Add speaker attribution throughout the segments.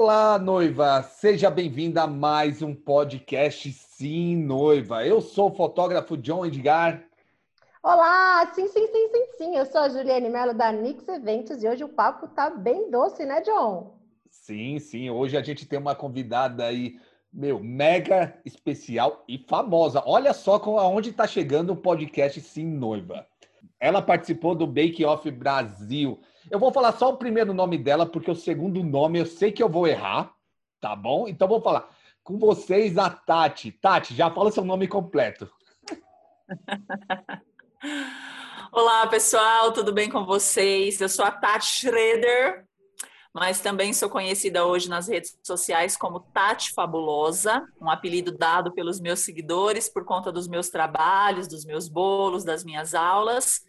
Speaker 1: Olá, noiva! Seja bem-vinda a mais um podcast Sim, Noiva. Eu sou o fotógrafo John Edgar.
Speaker 2: Olá! Sim, sim, sim, sim, sim. Eu sou a Juliane Mello da Nix Eventos e hoje o papo tá bem doce, né, John?
Speaker 1: Sim, sim. Hoje a gente tem uma convidada aí, meu, mega especial e famosa. Olha só aonde está chegando o podcast Sim, Noiva. Ela participou do Bake Off Brasil. Eu vou falar só o primeiro nome dela, porque o segundo nome eu sei que eu vou errar, tá bom? Então vou falar. Com vocês, a Tati. Tati, já fala seu nome completo.
Speaker 3: Olá, pessoal, tudo bem com vocês? Eu sou a Tati Schroeder, mas também sou conhecida hoje nas redes sociais como Tati Fabulosa, um apelido dado pelos meus seguidores por conta dos meus trabalhos, dos meus bolos, das minhas aulas.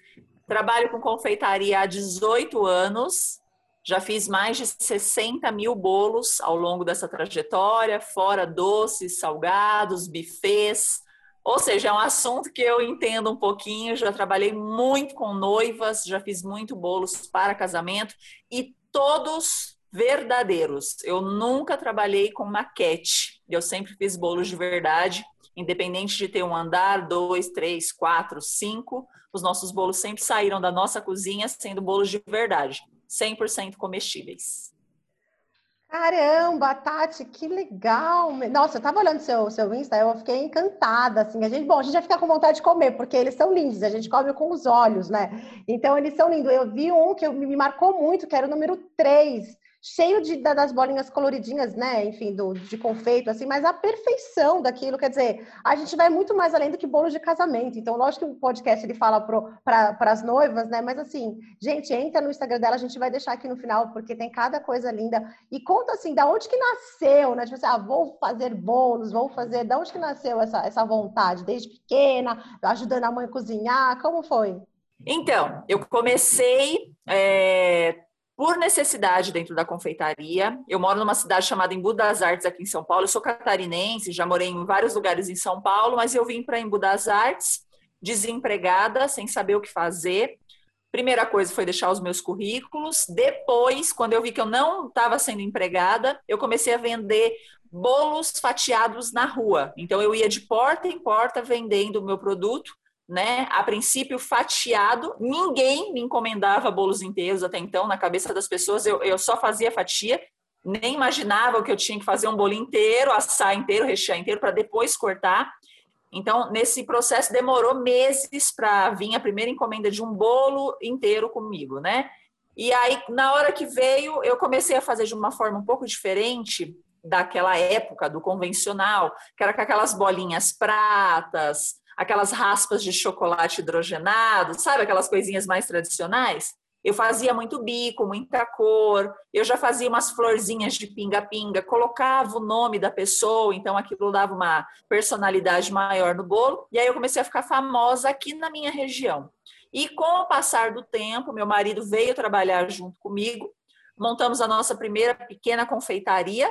Speaker 3: Trabalho com confeitaria há 18 anos, já fiz mais de 60 mil bolos ao longo dessa trajetória, fora doces, salgados, bufês. Ou seja, é um assunto que eu entendo um pouquinho. Já trabalhei muito com noivas, já fiz muito bolos para casamento e todos verdadeiros. Eu nunca trabalhei com maquete. Eu sempre fiz bolos de verdade, independente de ter um andar, dois, três, quatro, cinco. Os nossos bolos sempre saíram da nossa cozinha sendo bolos de verdade, 100% comestíveis.
Speaker 2: Caramba, Tati, que legal! Nossa, eu tava olhando seu seu Insta, eu fiquei encantada, assim. A gente, bom, a gente já fica com vontade de comer, porque eles são lindos, a gente come com os olhos, né? Então, eles são lindos. Eu vi um que me marcou muito, que era o número 3 cheio de, das bolinhas coloridinhas, né? Enfim, do, de confeito, assim, mas a perfeição daquilo, quer dizer, a gente vai muito mais além do que bolo de casamento. Então, lógico que o podcast ele fala para as noivas, né? Mas assim, gente, entra no Instagram dela, a gente vai deixar aqui no final, porque tem cada coisa linda. E conta assim, da onde que nasceu, né? Tipo assim, ah, vou fazer bolos, vou fazer. Da onde que nasceu essa, essa vontade? Desde pequena, ajudando a mãe a cozinhar? Como foi?
Speaker 3: Então, eu comecei. É por necessidade dentro da confeitaria. Eu moro numa cidade chamada Embu das Artes, aqui em São Paulo. Eu sou catarinense, já morei em vários lugares em São Paulo, mas eu vim para Embu das Artes, desempregada, sem saber o que fazer. Primeira coisa foi deixar os meus currículos. Depois, quando eu vi que eu não estava sendo empregada, eu comecei a vender bolos fatiados na rua. Então, eu ia de porta em porta vendendo o meu produto né? A princípio fatiado, ninguém me encomendava bolos inteiros até então, na cabeça das pessoas eu, eu só fazia fatia, nem imaginava que eu tinha que fazer um bolo inteiro, assar inteiro, rechear inteiro para depois cortar. Então, nesse processo demorou meses para vir a primeira encomenda de um bolo inteiro comigo, né? E aí, na hora que veio, eu comecei a fazer de uma forma um pouco diferente daquela época do convencional, que era com aquelas bolinhas pratas, aquelas raspas de chocolate hidrogenado, sabe aquelas coisinhas mais tradicionais? Eu fazia muito bico, muita cor, eu já fazia umas florzinhas de pinga-pinga, colocava o nome da pessoa, então aquilo dava uma personalidade maior no bolo, e aí eu comecei a ficar famosa aqui na minha região. E com o passar do tempo, meu marido veio trabalhar junto comigo, montamos a nossa primeira pequena confeitaria,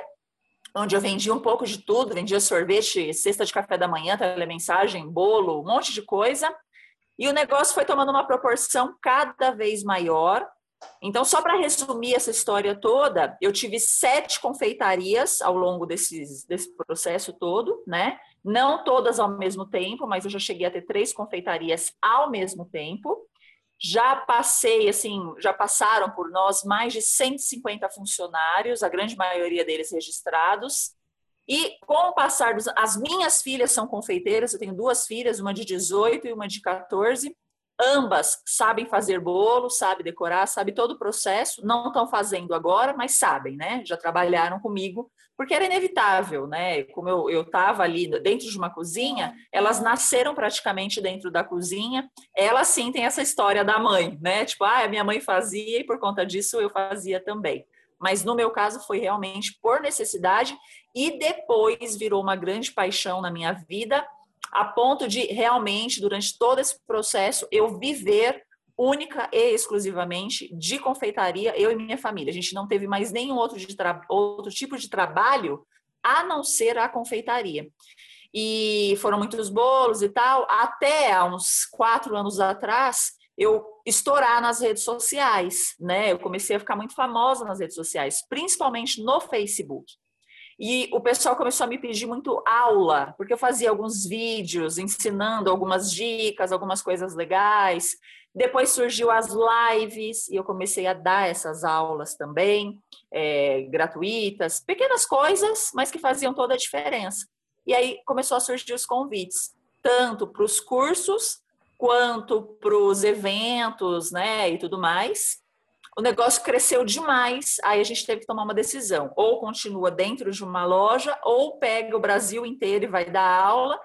Speaker 3: onde eu vendia um pouco de tudo, vendia sorvete, cesta de café da manhã, telemensagem, bolo, um monte de coisa. E o negócio foi tomando uma proporção cada vez maior. Então, só para resumir essa história toda, eu tive sete confeitarias ao longo desses, desse processo todo, né? Não todas ao mesmo tempo, mas eu já cheguei a ter três confeitarias ao mesmo tempo. Já passei, assim, já passaram por nós mais de 150 funcionários, a grande maioria deles registrados. E com o passar dos. As minhas filhas são confeiteiras, eu tenho duas filhas, uma de 18 e uma de 14. Ambas sabem fazer bolo, sabem decorar, sabem todo o processo. Não estão fazendo agora, mas sabem, né? Já trabalharam comigo, porque era inevitável, né? Como eu estava ali dentro de uma cozinha, elas nasceram praticamente dentro da cozinha. Elas sim têm essa história da mãe, né? Tipo, ah, minha mãe fazia e por conta disso eu fazia também. Mas no meu caso foi realmente por necessidade e depois virou uma grande paixão na minha vida a ponto de realmente, durante todo esse processo, eu viver única e exclusivamente de confeitaria, eu e minha família. A gente não teve mais nenhum outro, de outro tipo de trabalho a não ser a confeitaria. E foram muitos bolos e tal. Até há uns quatro anos atrás, eu estourar nas redes sociais, né? Eu comecei a ficar muito famosa nas redes sociais, principalmente no Facebook. E o pessoal começou a me pedir muito aula, porque eu fazia alguns vídeos ensinando algumas dicas, algumas coisas legais. Depois surgiu as lives e eu comecei a dar essas aulas também, é, gratuitas, pequenas coisas, mas que faziam toda a diferença. E aí começou a surgir os convites, tanto para os cursos quanto para os eventos, né, e tudo mais o negócio cresceu demais, aí a gente teve que tomar uma decisão. Ou continua dentro de uma loja, ou pega o Brasil inteiro e vai dar aula.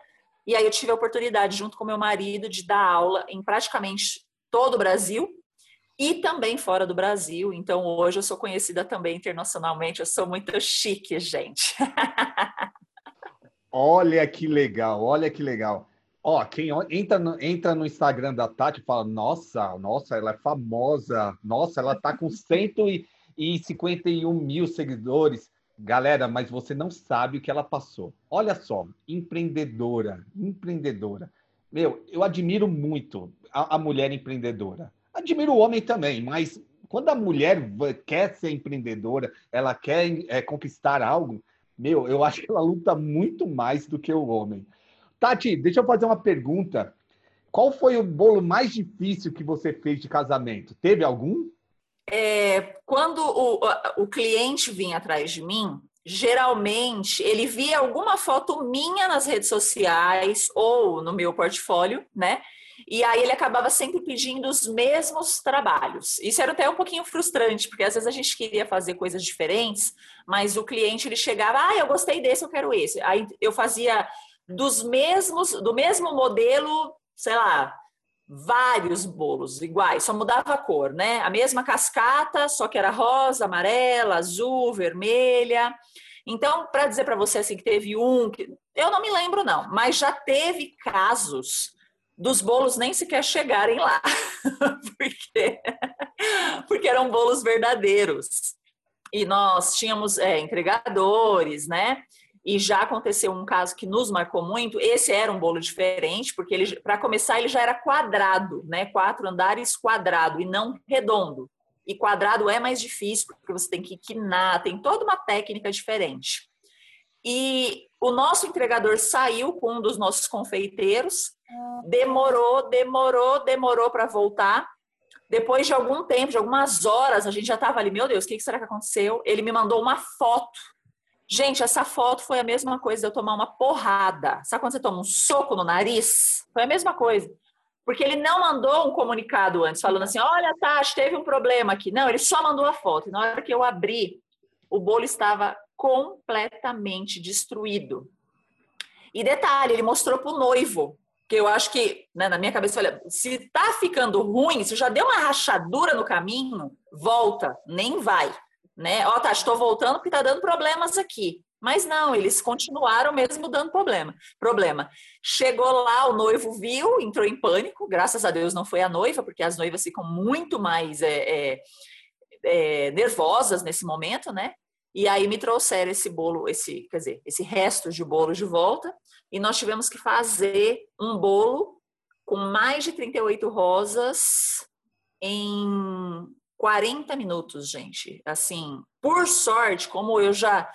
Speaker 3: E aí eu tive a oportunidade, junto com meu marido, de dar aula em praticamente todo o Brasil e também fora do Brasil. Então hoje eu sou conhecida também internacionalmente, eu sou muito chique, gente.
Speaker 1: olha que legal, olha que legal. Ó, quem entra no, entra no Instagram da Tati fala, nossa, nossa, ela é famosa, nossa, ela tá com 151 mil seguidores. Galera, mas você não sabe o que ela passou. Olha só, empreendedora, empreendedora. Meu, eu admiro muito a, a mulher empreendedora. Admiro o homem também, mas quando a mulher quer ser empreendedora, ela quer é, conquistar algo, meu, eu acho que ela luta muito mais do que o homem. Tati, deixa eu fazer uma pergunta. Qual foi o bolo mais difícil que você fez de casamento? Teve algum?
Speaker 3: É, quando o, o cliente vinha atrás de mim, geralmente ele via alguma foto minha nas redes sociais ou no meu portfólio, né? E aí ele acabava sempre pedindo os mesmos trabalhos. Isso era até um pouquinho frustrante, porque às vezes a gente queria fazer coisas diferentes, mas o cliente ele chegava, ah, eu gostei desse, eu quero esse. Aí eu fazia dos mesmos, do mesmo modelo, sei lá, vários bolos iguais, só mudava a cor, né? A mesma cascata, só que era rosa, amarela, azul, vermelha. Então, para dizer para você assim que teve um, que eu não me lembro não, mas já teve casos dos bolos nem sequer chegarem lá, porque porque eram bolos verdadeiros. E nós tínhamos é, entregadores, né? E já aconteceu um caso que nos marcou muito. Esse era um bolo diferente, porque ele, para começar, ele já era quadrado, né? Quatro andares quadrado e não redondo. E quadrado é mais difícil, porque você tem que quinar, tem toda uma técnica diferente. E o nosso entregador saiu com um dos nossos confeiteiros, demorou, demorou, demorou para voltar. Depois de algum tempo, de algumas horas, a gente já estava ali, meu Deus, o que será que aconteceu? Ele me mandou uma foto Gente, essa foto foi a mesma coisa de eu tomar uma porrada. Sabe quando você toma um soco no nariz? Foi a mesma coisa. Porque ele não mandou um comunicado antes, falando assim: olha, Tati, teve um problema aqui. Não, ele só mandou a foto. E na hora que eu abri, o bolo estava completamente destruído. E detalhe, ele mostrou para o noivo. Que eu acho que, né, na minha cabeça, olha, se tá ficando ruim, se já deu uma rachadura no caminho, volta, nem vai né? Ó, tá, estou voltando porque está dando problemas aqui. Mas não, eles continuaram mesmo dando problema. Problema. Chegou lá, o noivo viu, entrou em pânico. Graças a Deus não foi a noiva, porque as noivas ficam muito mais é, é, é, nervosas nesse momento, né? E aí me trouxeram esse bolo, esse, quer dizer, esse resto de bolo de volta. E nós tivemos que fazer um bolo com mais de 38 rosas em 40 minutos, gente. Assim, por sorte, como eu já.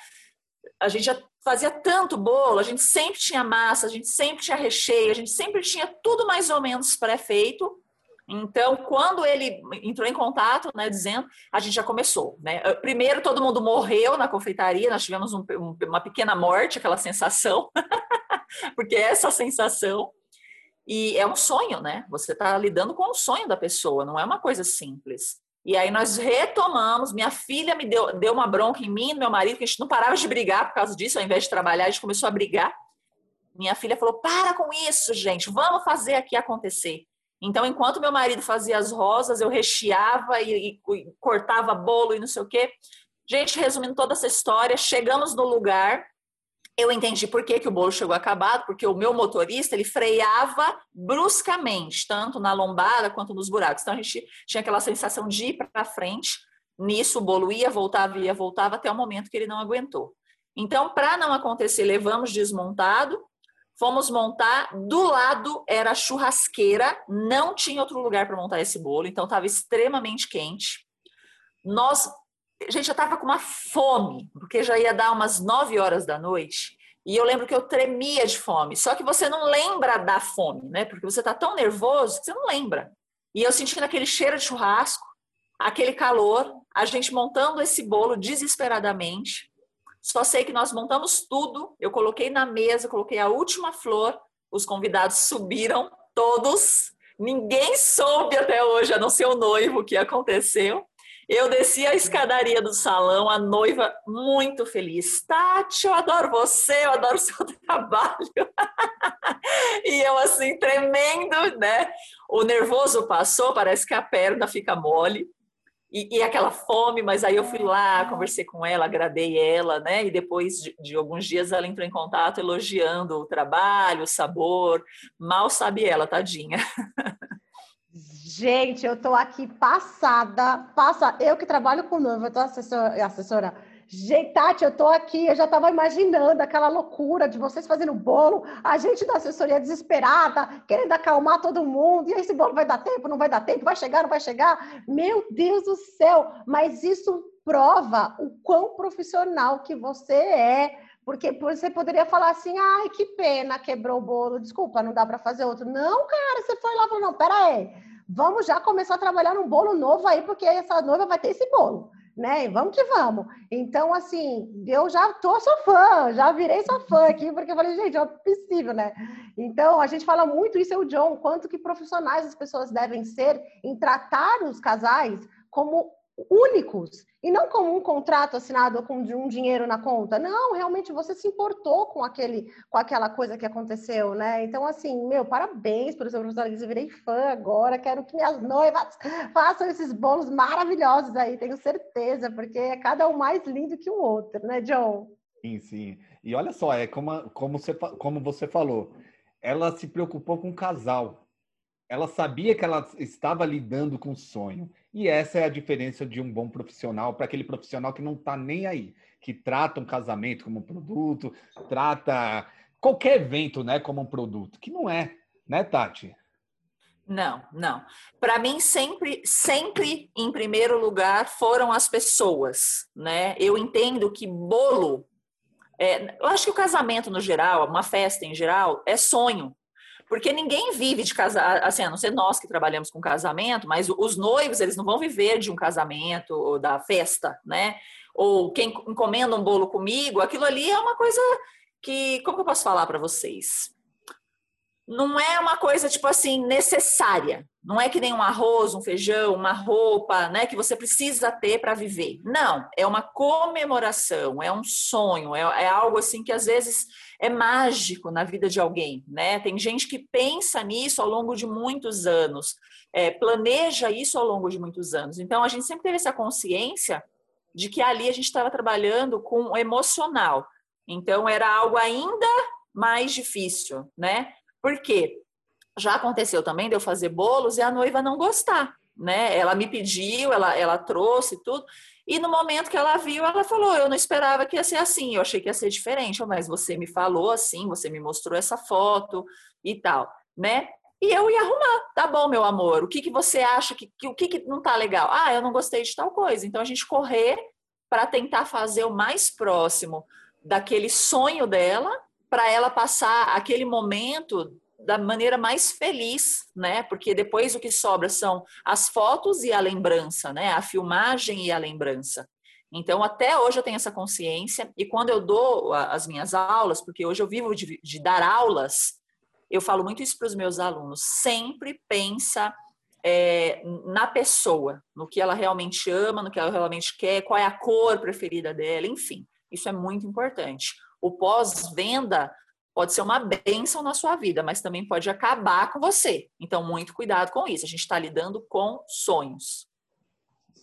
Speaker 3: A gente já fazia tanto bolo, a gente sempre tinha massa, a gente sempre tinha recheio, a gente sempre tinha tudo mais ou menos pré-feito. Então, quando ele entrou em contato, né, dizendo, a gente já começou, né? Primeiro, todo mundo morreu na confeitaria, nós tivemos um, uma pequena morte, aquela sensação, porque é essa sensação, e é um sonho, né? Você está lidando com o sonho da pessoa, não é uma coisa simples. E aí nós retomamos. Minha filha me deu, deu uma bronca em mim, no meu marido, que a gente não parava de brigar por causa disso, ao invés de trabalhar, a gente começou a brigar. Minha filha falou: para com isso, gente, vamos fazer aqui acontecer. Então, enquanto meu marido fazia as rosas, eu recheava e, e, e cortava bolo e não sei o quê. Gente, resumindo toda essa história, chegamos no lugar, eu entendi por que, que o bolo chegou acabado, porque o meu motorista ele freava bruscamente, tanto na lombada quanto nos buracos. Então a gente tinha aquela sensação de ir para frente. Nisso o bolo ia, voltava, ia, voltava até o momento que ele não aguentou. Então, para não acontecer, levamos desmontado, Fomos montar, do lado era churrasqueira, não tinha outro lugar para montar esse bolo, então estava extremamente quente. Nós, gente já estava com uma fome, porque já ia dar umas 9 horas da noite. E eu lembro que eu tremia de fome. Só que você não lembra da fome, né? Porque você está tão nervoso que você não lembra. E eu sentindo aquele cheiro de churrasco, aquele calor, a gente montando esse bolo desesperadamente. Só sei que nós montamos tudo, eu coloquei na mesa, coloquei a última flor, os convidados subiram, todos. Ninguém soube até hoje, a não ser o noivo, o que aconteceu. Eu desci a escadaria do salão, a noiva muito feliz. Tati, eu adoro você, eu adoro seu trabalho. e eu assim, tremendo, né? O nervoso passou, parece que a perna fica mole. E, e, aquela fome, mas aí eu fui lá, conversei com ela, agradei ela, né? E depois de, de, alguns dias ela entrou em contato elogiando o trabalho, o sabor. Mal sabe ela, tadinha.
Speaker 2: Gente, eu tô aqui passada, passa. Eu que trabalho com noiva, eu tô assessora, assessora Gente, Tati, eu tô aqui, eu já estava imaginando aquela loucura de vocês fazendo bolo, a gente da assessoria desesperada, querendo acalmar todo mundo, e esse bolo vai dar tempo, não vai dar tempo, vai chegar, não vai chegar. Meu Deus do céu, mas isso prova o quão profissional que você é, porque você poderia falar assim, ai, que pena, quebrou o bolo, desculpa, não dá para fazer outro. Não, cara, você foi lá e falou, não, pera aí, vamos já começar a trabalhar num bolo novo aí, porque essa noiva vai ter esse bolo né? Vamos que vamos. Então, assim, eu já tô sua fã, já virei sua fã aqui, porque eu falei, gente, é possível, né? Então, a gente fala muito isso, é o John, quanto que profissionais as pessoas devem ser em tratar os casais como únicos e não como um contrato assinado com um dinheiro na conta. Não, realmente você se importou com aquele, com aquela coisa que aconteceu, né? Então, assim, meu, parabéns pelo seu professor eu virei fã agora, quero que minhas noivas façam esses bolos maravilhosos aí, tenho certeza, porque é cada um mais lindo que o outro, né, John?
Speaker 1: Sim, sim. E olha só, é como, como, você, como você falou, ela se preocupou com o casal. Ela sabia que ela estava lidando com o sonho. E essa é a diferença de um bom profissional para aquele profissional que não está nem aí, que trata um casamento como um produto, trata qualquer evento, né, como um produto, que não é, né, Tati?
Speaker 3: Não, não. Para mim sempre, sempre em primeiro lugar foram as pessoas, né? Eu entendo que bolo, é, eu acho que o casamento no geral, uma festa em geral, é sonho. Porque ninguém vive de casar, assim, a não ser nós que trabalhamos com casamento, mas os noivos, eles não vão viver de um casamento ou da festa, né? Ou quem encomenda um bolo comigo, aquilo ali é uma coisa que, como eu posso falar para vocês? não é uma coisa tipo assim necessária. Não é que nem um arroz, um feijão, uma roupa, né, que você precisa ter para viver. Não, é uma comemoração, é um sonho, é, é, algo assim que às vezes é mágico na vida de alguém, né? Tem gente que pensa nisso ao longo de muitos anos, é, planeja isso ao longo de muitos anos. Então a gente sempre teve essa consciência de que ali a gente estava trabalhando com o emocional. Então era algo ainda mais difícil, né? Porque já aconteceu também de eu fazer bolos e a noiva não gostar, né? Ela me pediu, ela, ela trouxe tudo, e no momento que ela viu, ela falou: Eu não esperava que ia ser assim, eu achei que ia ser diferente, mas você me falou assim, você me mostrou essa foto e tal, né? E eu ia arrumar, tá bom, meu amor, o que, que você acha que, que o que, que não tá legal? Ah, eu não gostei de tal coisa. Então a gente correr para tentar fazer o mais próximo daquele sonho dela para ela passar aquele momento da maneira mais feliz, né? Porque depois o que sobra são as fotos e a lembrança, né? A filmagem e a lembrança. Então, até hoje eu tenho essa consciência, e quando eu dou as minhas aulas, porque hoje eu vivo de, de dar aulas, eu falo muito isso para os meus alunos: sempre pensa é, na pessoa, no que ela realmente ama, no que ela realmente quer, qual é a cor preferida dela, enfim, isso é muito importante o pós-venda pode ser uma benção na sua vida, mas também pode acabar com você. Então, muito cuidado com isso. A gente está lidando com sonhos.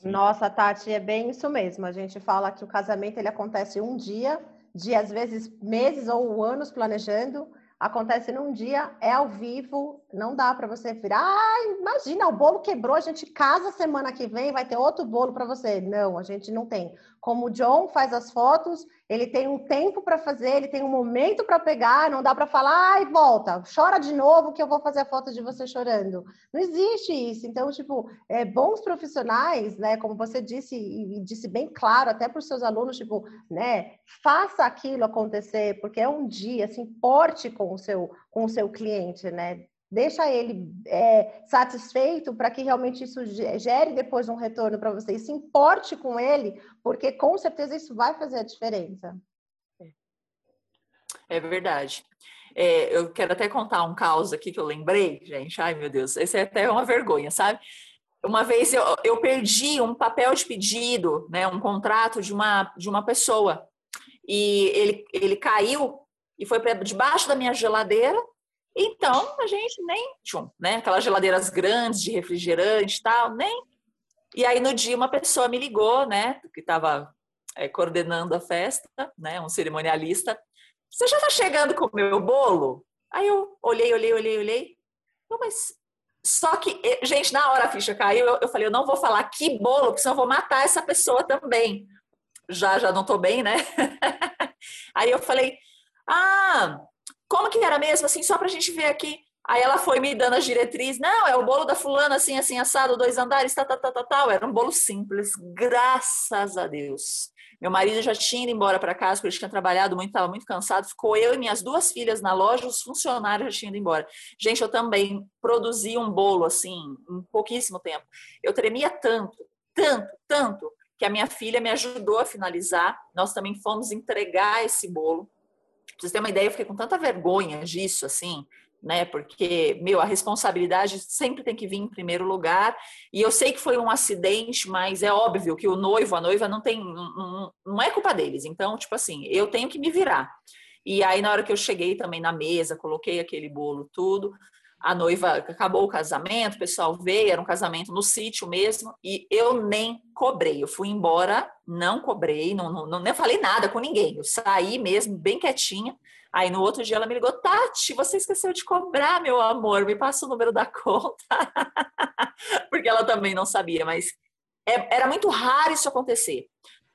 Speaker 2: Nossa, Tati, é bem isso mesmo. A gente fala que o casamento ele acontece um dia, de às vezes meses ou anos planejando, acontece num dia, é ao vivo, não dá para você virar, ah, imagina, o bolo quebrou, a gente casa semana que vem, vai ter outro bolo para você. Não, a gente não tem. Como o John faz as fotos, ele tem um tempo para fazer, ele tem um momento para pegar, não dá para falar, ai, volta, chora de novo que eu vou fazer a foto de você chorando. Não existe isso. Então, tipo, é, bons profissionais, né, como você disse e disse bem claro até para os seus alunos, tipo, né, faça aquilo acontecer, porque é um dia, se importe com o seu com o seu cliente, né? Deixa ele é, satisfeito para que realmente isso gere depois um retorno para você e se importe com ele, porque com certeza isso vai fazer a diferença.
Speaker 3: É verdade. É, eu quero até contar um caos aqui que eu lembrei, gente. Ai, meu Deus, esse é até uma vergonha, sabe? Uma vez eu, eu perdi um papel de pedido, né, um contrato de uma, de uma pessoa. E ele, ele caiu e foi para debaixo da minha geladeira então, a gente nem, tchum, né? Aquelas geladeiras grandes de refrigerante e tal, nem. E aí, no dia, uma pessoa me ligou, né? Que estava é, coordenando a festa, né? Um cerimonialista. Você já está chegando com o meu bolo? Aí eu olhei, olhei, olhei, olhei. Não, mas só que, gente, na hora a ficha caiu, eu, eu, falei, eu não vou falar que bolo, porque senão eu vou matar essa pessoa também. Já, já não estou bem, né? Aí eu falei, ah, como que era mesmo, assim, só para a gente ver aqui. Aí ela foi me dando as diretrizes. Não, é o bolo da fulana, assim, assim, assado, dois andares, tal, tal, tal, tal, tal. Era um bolo simples, graças a Deus. Meu marido já tinha ido embora para casa, porque ele tinha trabalhado muito, estava muito cansado. Ficou eu e minhas duas filhas na loja, os funcionários já tinham ido embora. Gente, eu também produzi um bolo, assim, em pouquíssimo tempo. Eu tremia tanto, tanto, tanto, que a minha filha me ajudou a finalizar. Nós também fomos entregar esse bolo Pra vocês terem uma ideia, eu fiquei com tanta vergonha disso, assim, né? Porque, meu, a responsabilidade sempre tem que vir em primeiro lugar. E eu sei que foi um acidente, mas é óbvio que o noivo, a noiva não tem, não, não é culpa deles. Então, tipo assim, eu tenho que me virar. E aí, na hora que eu cheguei também na mesa, coloquei aquele bolo, tudo, a noiva acabou o casamento, o pessoal veio, era um casamento no sítio mesmo, e eu nem cobrei. Eu fui embora, não cobrei, não, não, não nem falei nada com ninguém. Eu saí mesmo, bem quietinha. Aí no outro dia ela me ligou, Tati, você esqueceu de cobrar, meu amor, me passa o número da conta. Porque ela também não sabia, mas é, era muito raro isso acontecer.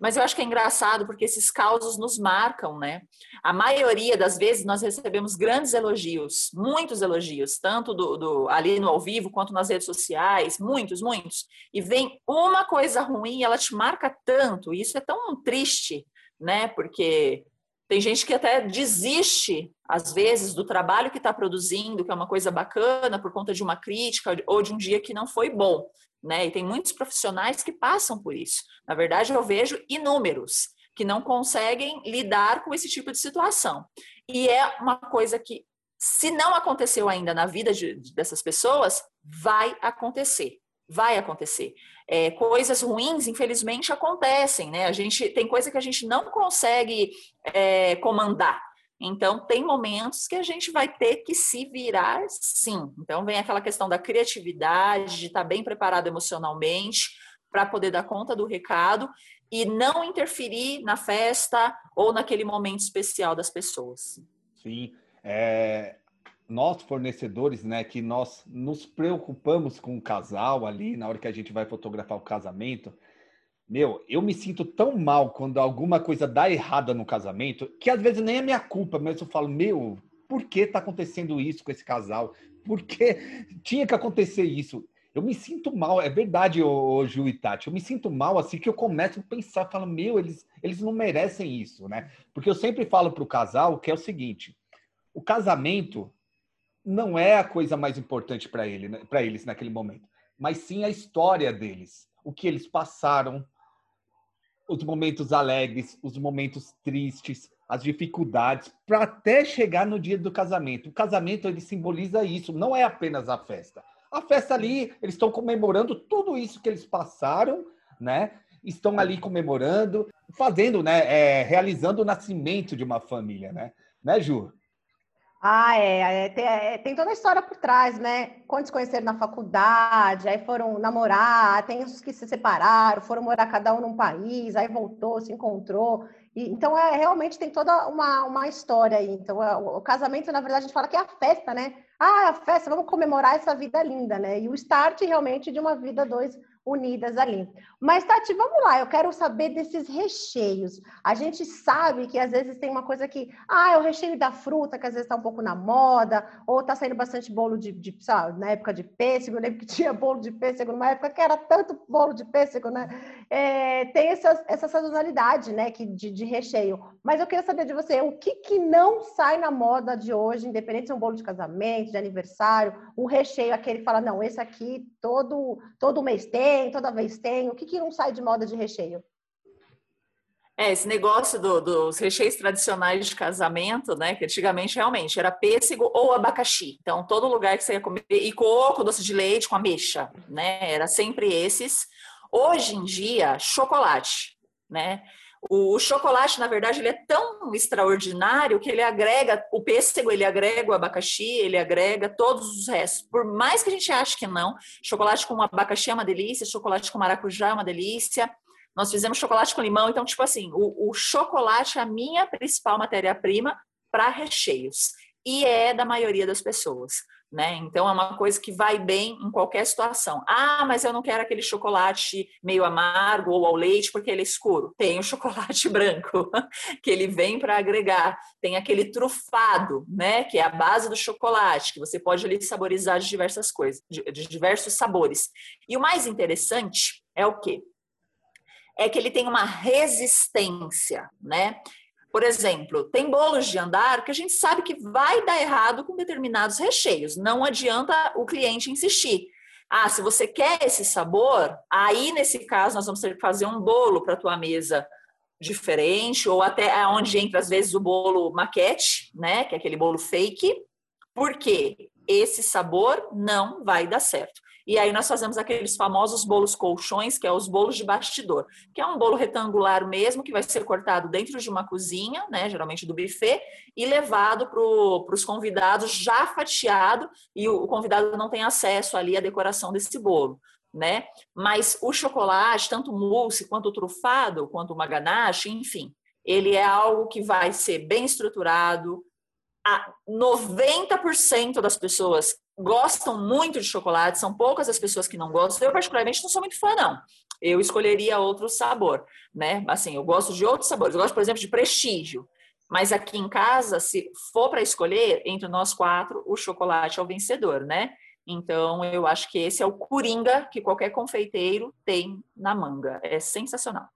Speaker 3: Mas eu acho que é engraçado porque esses causos nos marcam, né? A maioria das vezes nós recebemos grandes elogios, muitos elogios, tanto do, do, ali no ao vivo quanto nas redes sociais, muitos, muitos. E vem uma coisa ruim ela te marca tanto, e isso é tão triste, né? Porque tem gente que até desiste, às vezes, do trabalho que está produzindo, que é uma coisa bacana, por conta de uma crítica ou de um dia que não foi bom né? E tem muitos profissionais que passam por isso. Na verdade, eu vejo inúmeros que não conseguem lidar com esse tipo de situação. E é uma coisa que, se não aconteceu ainda na vida de, dessas pessoas, vai acontecer. Vai acontecer. É, coisas ruins, infelizmente, acontecem, né? A gente tem coisa que a gente não consegue é, comandar. Então, tem momentos que a gente vai ter que se virar sim. Então, vem aquela questão da criatividade, de estar bem preparado emocionalmente para poder dar conta do recado e não interferir na festa ou naquele momento especial das pessoas.
Speaker 1: Sim. É, nós, fornecedores, né, que nós nos preocupamos com o casal ali, na hora que a gente vai fotografar o casamento, meu, eu me sinto tão mal quando alguma coisa dá errada no casamento, que às vezes nem é minha culpa, mas eu falo, meu, por que tá acontecendo isso com esse casal? Por que tinha que acontecer isso? Eu me sinto mal, é verdade, ô, Ju e Tati, eu me sinto mal assim que eu começo a pensar, falo, meu, eles, eles não merecem isso, né? Porque eu sempre falo pro casal que é o seguinte, o casamento não é a coisa mais importante para ele, né, para eles naquele momento, mas sim a história deles, o que eles passaram, os momentos alegres, os momentos tristes, as dificuldades, para até chegar no dia do casamento. O casamento ele simboliza isso, não é apenas a festa. A festa ali, eles estão comemorando tudo isso que eeles passaram, né? Estão ali comemorando, fazendo, né? É, realizando o nascimento de uma família, né? Né, Ju?
Speaker 2: Ah, é, é, tem, é, tem, toda a história por trás, né? Quando se conheceram na faculdade, aí foram namorar, tem os que se separaram, foram morar cada um num país, aí voltou, se encontrou. E, então, é, realmente tem toda uma, uma história aí. Então, é, o, o, casamento, na verdade, a gente fala que é a festa, né? Ah, a festa, vamos comemorar essa vida linda, né? E o start realmente de uma vida dois, unidas ali. Mas, Tati, vamos lá, eu quero saber desses recheios. A gente sabe que às vezes tem uma coisa que, ah, é o recheio da fruta, que às vezes está um pouco na moda, ou está saindo bastante bolo de, de sabe, na época de pêssego, eu lembro que tinha bolo de pêssego numa época que era tanto bolo de pêssego, né? É, tem essa, essa sazonalidade, né, que, de, de, recheio. Mas eu queria saber de você, o que, que não sai na moda de hoje, independente se é um bolo de casamento, de aniversário, um recheio, aquele fala, não, esse aqui todo, todo mês tem, toda vez tem, o que, que não sai de moda de recheio?
Speaker 3: É, esse negócio do, dos recheios tradicionais de casamento, né? Que antigamente realmente era pêssego ou abacaxi. Então, todo lugar que você ia comer, e coco, doce de leite com ameixa, né? Era sempre esses. Hoje em dia, chocolate, né? O, chocolate, na verdade, ele é tão extraordinário que ele agrega o pêssego, ele agrega o abacaxi, ele agrega todos os restos. Por mais que a gente ache que não, chocolate com abacaxi é uma delícia, chocolate com maracujá é uma delícia. Nós fizemos chocolate com limão, então, tipo assim, o, o chocolate é a minha principal matéria-prima para recheios e é da maioria das pessoas né? Então é uma coisa que vai bem em qualquer situação. Ah, mas eu não quero aquele chocolate meio amargo ou ao leite porque ele é escuro. Tem o chocolate branco, que ele vem para agregar. Tem aquele trufado, né? Que é a base do chocolate, que você pode ali saborizar de diversas coisas, de, de diversos sabores. E o mais interessante é o quê? É que ele tem uma resistência, né? Por exemplo, tem bolos de andar que a gente sabe que vai dar errado com determinados recheios. Não adianta o cliente insistir. Ah, se você quer esse sabor, aí nesse caso nós vamos ter que fazer um bolo para a tua mesa diferente, ou até onde entra às vezes o bolo maquete, né? Que é aquele bolo fake. Porque esse sabor não vai dar certo. E aí nós fazemos aqueles famosos bolos colchões, que é os bolos de bastidor, que é um bolo retangular mesmo, que vai ser cortado dentro de uma cozinha, né, geralmente do buffet, e levado para os convidados já fatiado, e o, convidado não tem acesso ali à decoração desse bolo. Né? Mas o chocolate, tanto mousse quanto trufado, quanto o maganache, enfim, ele é algo que vai ser bem estruturado. A 90% das pessoas gostam muito de chocolate, são poucas as pessoas que não gostam. Eu, particularmente, não sou muito fã, não. Eu escolheria outro sabor, né? Assim, eu gosto de outros sabores. Eu gosto, por exemplo, de prestígio. Mas aqui em casa, se for para escolher, entre nós quatro, o chocolate é o vencedor, né? Então, eu acho que esse é o coringa que qualquer confeiteiro tem na manga. É sensacional.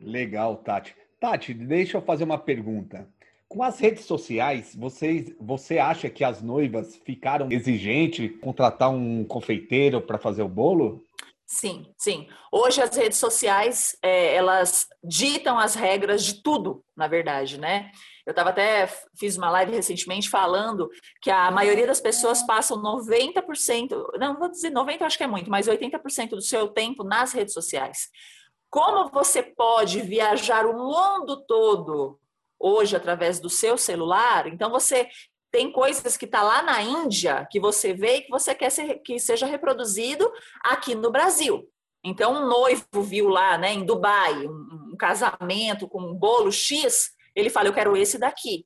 Speaker 1: Legal, Tati. Tati, deixa eu fazer uma pergunta. Com as redes sociais, você, você acha que as noivas ficaram exigentes contratar um confeiteiro para fazer o bolo?
Speaker 3: Sim, sim. Hoje as redes sociais, é, elas ditam as regras de tudo, na verdade, né? Eu estava até, fiz uma live recentemente falando que a maioria das pessoas passam 90%, não vou dizer 90%, acho que é muito, mas 80% do seu tempo nas redes sociais. Como você pode viajar o mundo todo hoje através do seu celular, então você tem coisas que está lá na Índia que você vê e que você quer ser, que seja reproduzido aqui no Brasil. Então, um noivo viu lá, né, em Dubai, um, um casamento com um bolo X, ele fala, eu quero esse daqui.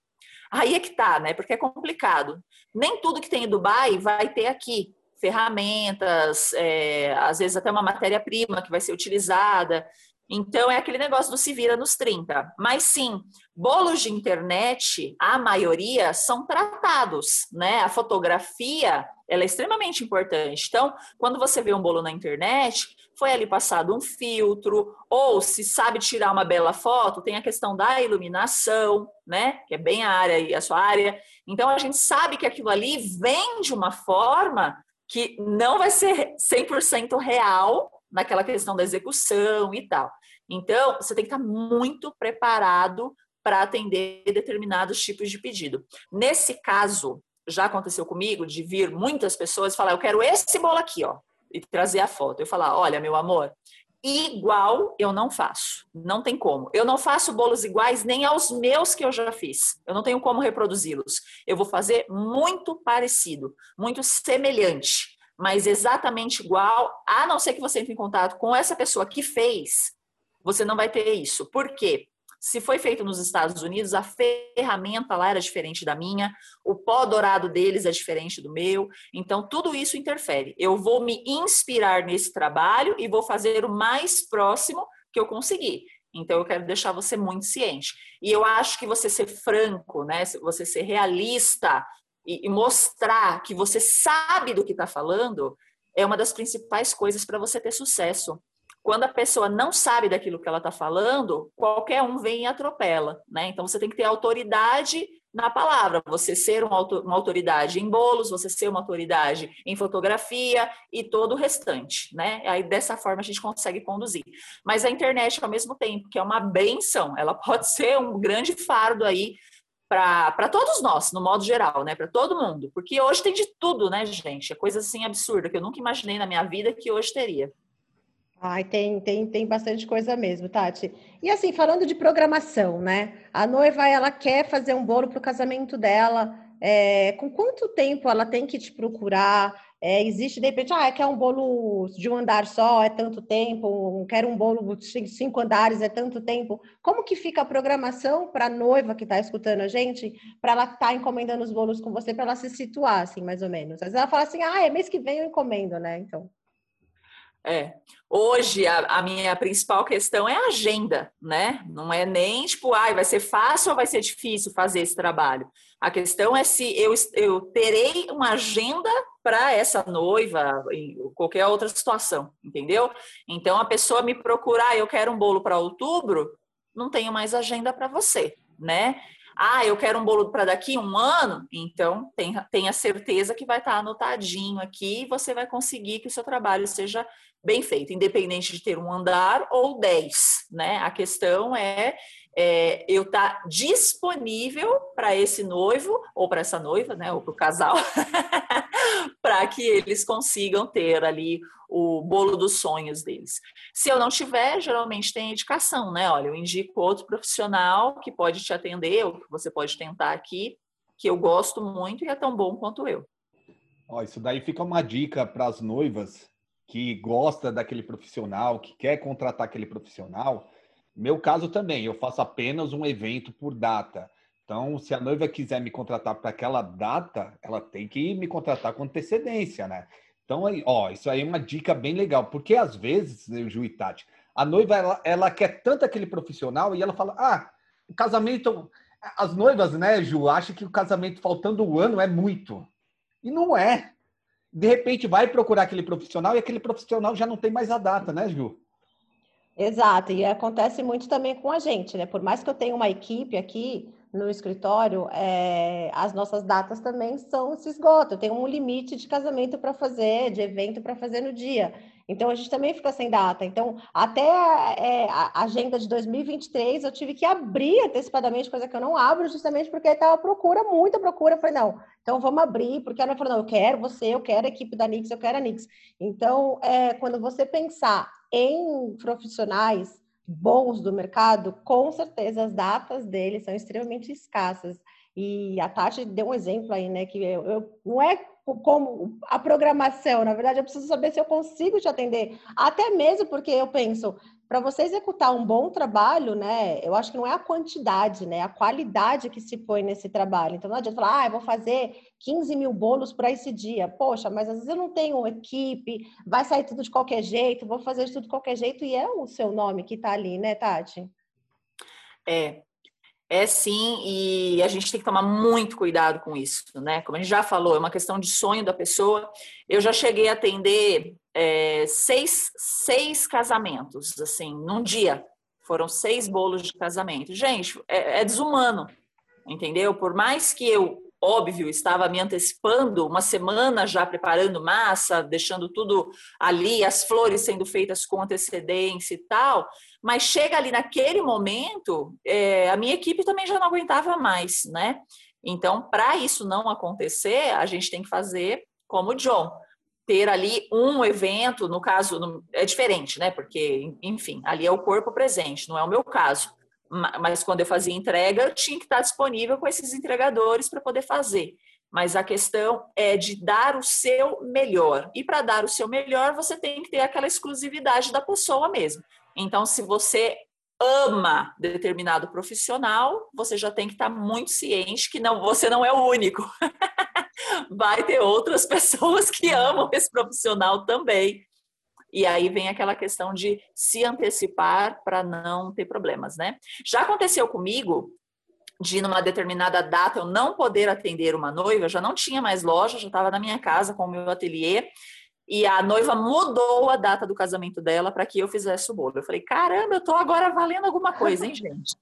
Speaker 3: Aí é que tá, né? Porque é complicado. Nem tudo que tem em Dubai vai ter aqui. Ferramentas, é, às vezes até uma matéria-prima que vai ser utilizada. Então, é aquele negócio do se vira nos 30. Mas sim, bolos de internet, a maioria são tratados, né? A fotografia, ela é extremamente importante. Então, quando você vê um bolo na internet, foi ali passado um filtro, ou se sabe tirar uma bela foto, tem a questão da iluminação, né? Que é bem a área a sua área. Então, a gente sabe que aquilo ali vem de uma forma que não vai ser 100% real, naquela questão da execução e tal. Então, você tem que estar muito preparado para atender determinados tipos de pedido. Nesse caso, já aconteceu comigo de vir muitas pessoas falar: Eu quero esse bolo aqui, ó, e trazer a foto. Eu falar: Olha, meu amor, igual eu não faço. Não tem como. Eu não faço bolos iguais nem aos meus que eu já fiz. Eu não tenho como reproduzi-los. Eu vou fazer muito parecido, muito semelhante mas exatamente igual, a não ser que você entre em contato com essa pessoa que fez, você não vai ter isso. Por quê? Se foi feito nos Estados Unidos, a ferramenta lá era diferente da minha, o pó dourado deles é diferente do meu, então tudo isso interfere. Eu vou me inspirar nesse trabalho e vou fazer o mais próximo que eu conseguir. Então eu quero deixar você muito ciente. E eu acho que você ser franco, né, você ser realista e, mostrar que você sabe do que está falando é uma das principais coisas para você ter sucesso. Quando a pessoa não sabe daquilo que ela está falando, qualquer um vem e atropela, né? Então você tem que ter autoridade na palavra, você ser uma autoridade em bolos, você ser uma autoridade em fotografia e todo o restante, né? Aí dessa forma a gente consegue conduzir. Mas a internet, ao mesmo tempo, que é uma benção, ela pode ser um grande fardo aí para todos nós, no modo geral, né? Para todo mundo. Porque hoje tem de tudo, né, gente? É coisa assim absurda que eu nunca imaginei na minha vida que hoje teria.
Speaker 2: Ai, tem, tem, tem bastante coisa mesmo, Tati. E assim, falando de programação, né? A noiva, ela quer fazer um bolo para o casamento dela. É, com quanto tempo ela tem que te procurar? É, existe, de repente, ah, quer um bolo de um andar só, é tanto tempo. Quero um bolo de cinco andares, é tanto tempo. Como que fica a programação para a noiva que está escutando a gente, para ela estar tá encomendando os bolos com você, para ela se situar, assim, mais ou menos? Às vezes ela fala assim, ah, é mês que vem eu encomendo, né? Então...
Speaker 3: É. Hoje a, a, minha principal questão é a agenda, né? Não é nem tipo, ah, vai ser fácil ou vai ser difícil fazer esse trabalho. A questão é se eu, eu terei uma agenda para essa noiva em qualquer outra situação, entendeu? Então a pessoa me procurar, ah, eu quero um bolo para outubro, não tenho mais agenda para você, né? Ah, eu quero um bolo para daqui um ano, então tenha, tenha certeza que vai estar tá anotadinho aqui e você vai conseguir que o seu trabalho seja bem feito, independente de ter um andar ou dez, né? A questão é, é eu estar tá disponível para esse noivo ou para essa noiva, né? Ou para o casal, para que eles consigam ter ali o bolo dos sonhos deles. Se eu não tiver, geralmente tem indicação, né? Olha, eu indico outro profissional que pode te atender, ou que você pode tentar aqui, que eu gosto muito e é tão bom quanto eu.
Speaker 1: Ó, isso daí fica uma dica para as noivas que gosta daquele profissional, que quer contratar aquele profissional. Meu caso também, eu faço apenas um evento por data. Então, se a noiva quiser me contratar para aquela data, ela tem que me contratar com antecedência, né? Então, aí, ó, isso aí é uma dica bem legal, porque às vezes, Ju e Tati, a noiva ela, ela quer tanto aquele profissional e ela fala: ah, o casamento. As noivas, né, Ju, acham que o casamento faltando um ano é muito. E não é de repente vai procurar aquele profissional e aquele profissional já não tem mais a data, né, Ju?
Speaker 2: Exato, e acontece muito também com a gente, né? Por mais que eu tenha uma equipe aqui no escritório, é, as nossas datas também são se esgotam. Tenho um limite de casamento para fazer, de evento para fazer no dia. Então a gente também fica sem data. Então, até é, a agenda de 2023 eu tive que abrir antecipadamente, coisa que eu não abro, justamente porque estava procura, muita procura. Eu falei, não, então vamos abrir, porque a minha falou, não, eu quero você, eu quero a equipe da Nix, eu quero a Nix. Então, é, quando você pensar em profissionais bons do mercado, com certeza as datas deles são extremamente escassas. E a Tati deu um exemplo aí, né? Que eu, eu, não é como a programação, na verdade, eu preciso saber se eu consigo te atender. Até mesmo porque eu penso, para você executar um bom trabalho, né? Eu acho que não é a quantidade, né? A qualidade que se põe nesse trabalho. Então não adianta falar, ah, eu vou fazer 15 mil bolos para esse dia. Poxa, mas às vezes eu não tenho equipe, vai sair tudo de qualquer jeito, vou fazer tudo de qualquer jeito, e é o seu nome que está ali, né, Tati?
Speaker 3: É, é sim, e a gente tem que tomar muito cuidado com isso, né? Como a gente já falou, é uma questão de sonho da pessoa. Eu já cheguei a atender é, seis, seis casamentos, assim, num dia. Foram seis bolos de casamento. Gente, é, é desumano, entendeu? Por mais que eu óbvio, estava me antecipando uma semana já preparando massa, deixando tudo ali, as flores sendo feitas com antecedência e tal, mas chega ali naquele momento, é, a minha equipe também já não aguentava mais, né? Então, para isso não acontecer, a gente tem que fazer como o John, ter ali um evento, no caso, é diferente, né? Porque, enfim, ali é o corpo presente, não é o meu caso mas quando eu fazia entrega, eu tinha que estar disponível com esses entregadores para poder fazer. Mas a questão é de dar o seu melhor. E para dar o seu melhor, você tem que ter aquela exclusividade da pessoa mesmo. Então, se você ama determinado profissional, você já tem que estar muito ciente que não, você não é o único. Vai ter outras pessoas que amam esse profissional também. E aí vem aquela questão de se antecipar para não ter problemas, né? Já aconteceu comigo de numa determinada data eu não poder atender uma noiva, já não tinha mais loja, já estava na minha casa com o meu ateliê e a noiva mudou a data do casamento dela para que eu fizesse o bolo. Eu falei, caramba, eu tô agora valendo alguma coisa, hein, gente?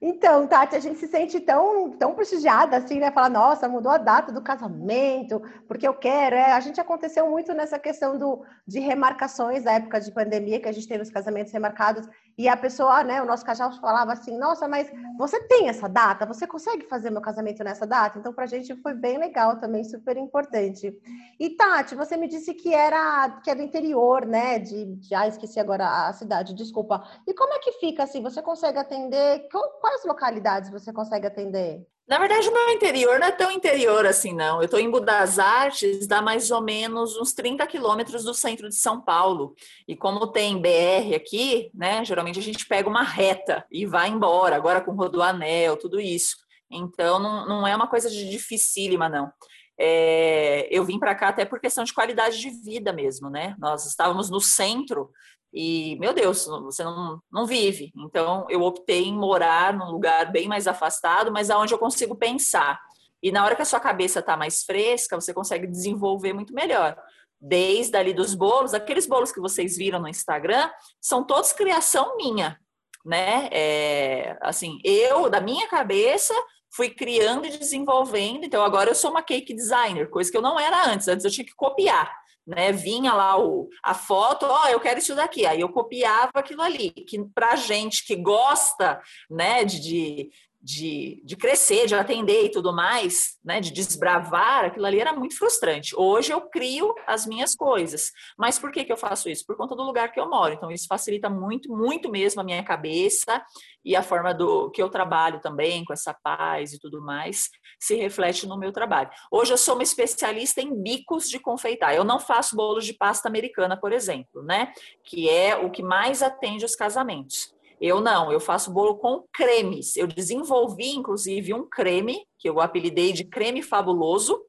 Speaker 2: Então, Tati, a gente se sente tão, tão prestigiada assim, né? Falar, nossa, mudou a data do casamento, porque eu quero. É, a gente aconteceu muito nessa questão do, de remarcações da época de pandemia, que a gente teve os casamentos remarcados, e a pessoa, né, o nosso casal falava assim: nossa, mas você tem essa data? Você consegue fazer meu casamento nessa data? Então, para a gente foi bem legal também, super importante. E, Tati, você me disse que era, que é do interior, né? De, já esqueci agora a cidade, desculpa. E como é que fica assim? Você consegue atender? Quais localidades você consegue atender?
Speaker 3: Na verdade, o meu interior não é tão interior assim, não. Eu estou em Budas Artes, dá mais ou menos uns 30 quilômetros do centro de São Paulo. E como tem BR aqui, né? Geralmente a gente pega uma reta e vai embora, agora com rodoanel, tudo isso. Então, não, não é uma coisa de dificílima, não. É, eu vim para cá até por questão de qualidade de vida mesmo, né? Nós estávamos no centro e, meu Deus, você não, não vive. Então, eu optei em morar num lugar bem mais afastado, mas aonde eu consigo pensar. E na hora que a sua cabeça está mais fresca, você consegue desenvolver muito melhor. Desde ali dos bolos, aqueles bolos que vocês viram no Instagram, são todos criação minha, né? É, assim, eu, da minha cabeça, fui criando e desenvolvendo. Então, agora eu sou uma cake designer, coisa que eu não era antes. Antes eu tinha que copiar né? Vinha lá o, a foto, ó, oh, eu quero isso daqui. Aí eu copiava aquilo ali, que para gente que gosta, né, de, de, de, crescer, de atender e tudo mais, né, de desbravar, aquilo ali era muito frustrante. Hoje eu crio as minhas coisas. Mas por que, que eu faço isso? Por conta do lugar que eu moro. Então, isso facilita muito, muito mesmo a minha cabeça e a forma do que eu trabalho também, com essa paz e tudo mais, se reflete no meu trabalho. Hoje eu sou uma especialista em bicos de confeitar. Eu não faço bolos de pasta americana, por exemplo, né? Que é o que mais atende os casamentos. Eu não, eu faço bolo com cremes. Eu desenvolvi, inclusive, um creme, que eu apelidei de creme fabuloso.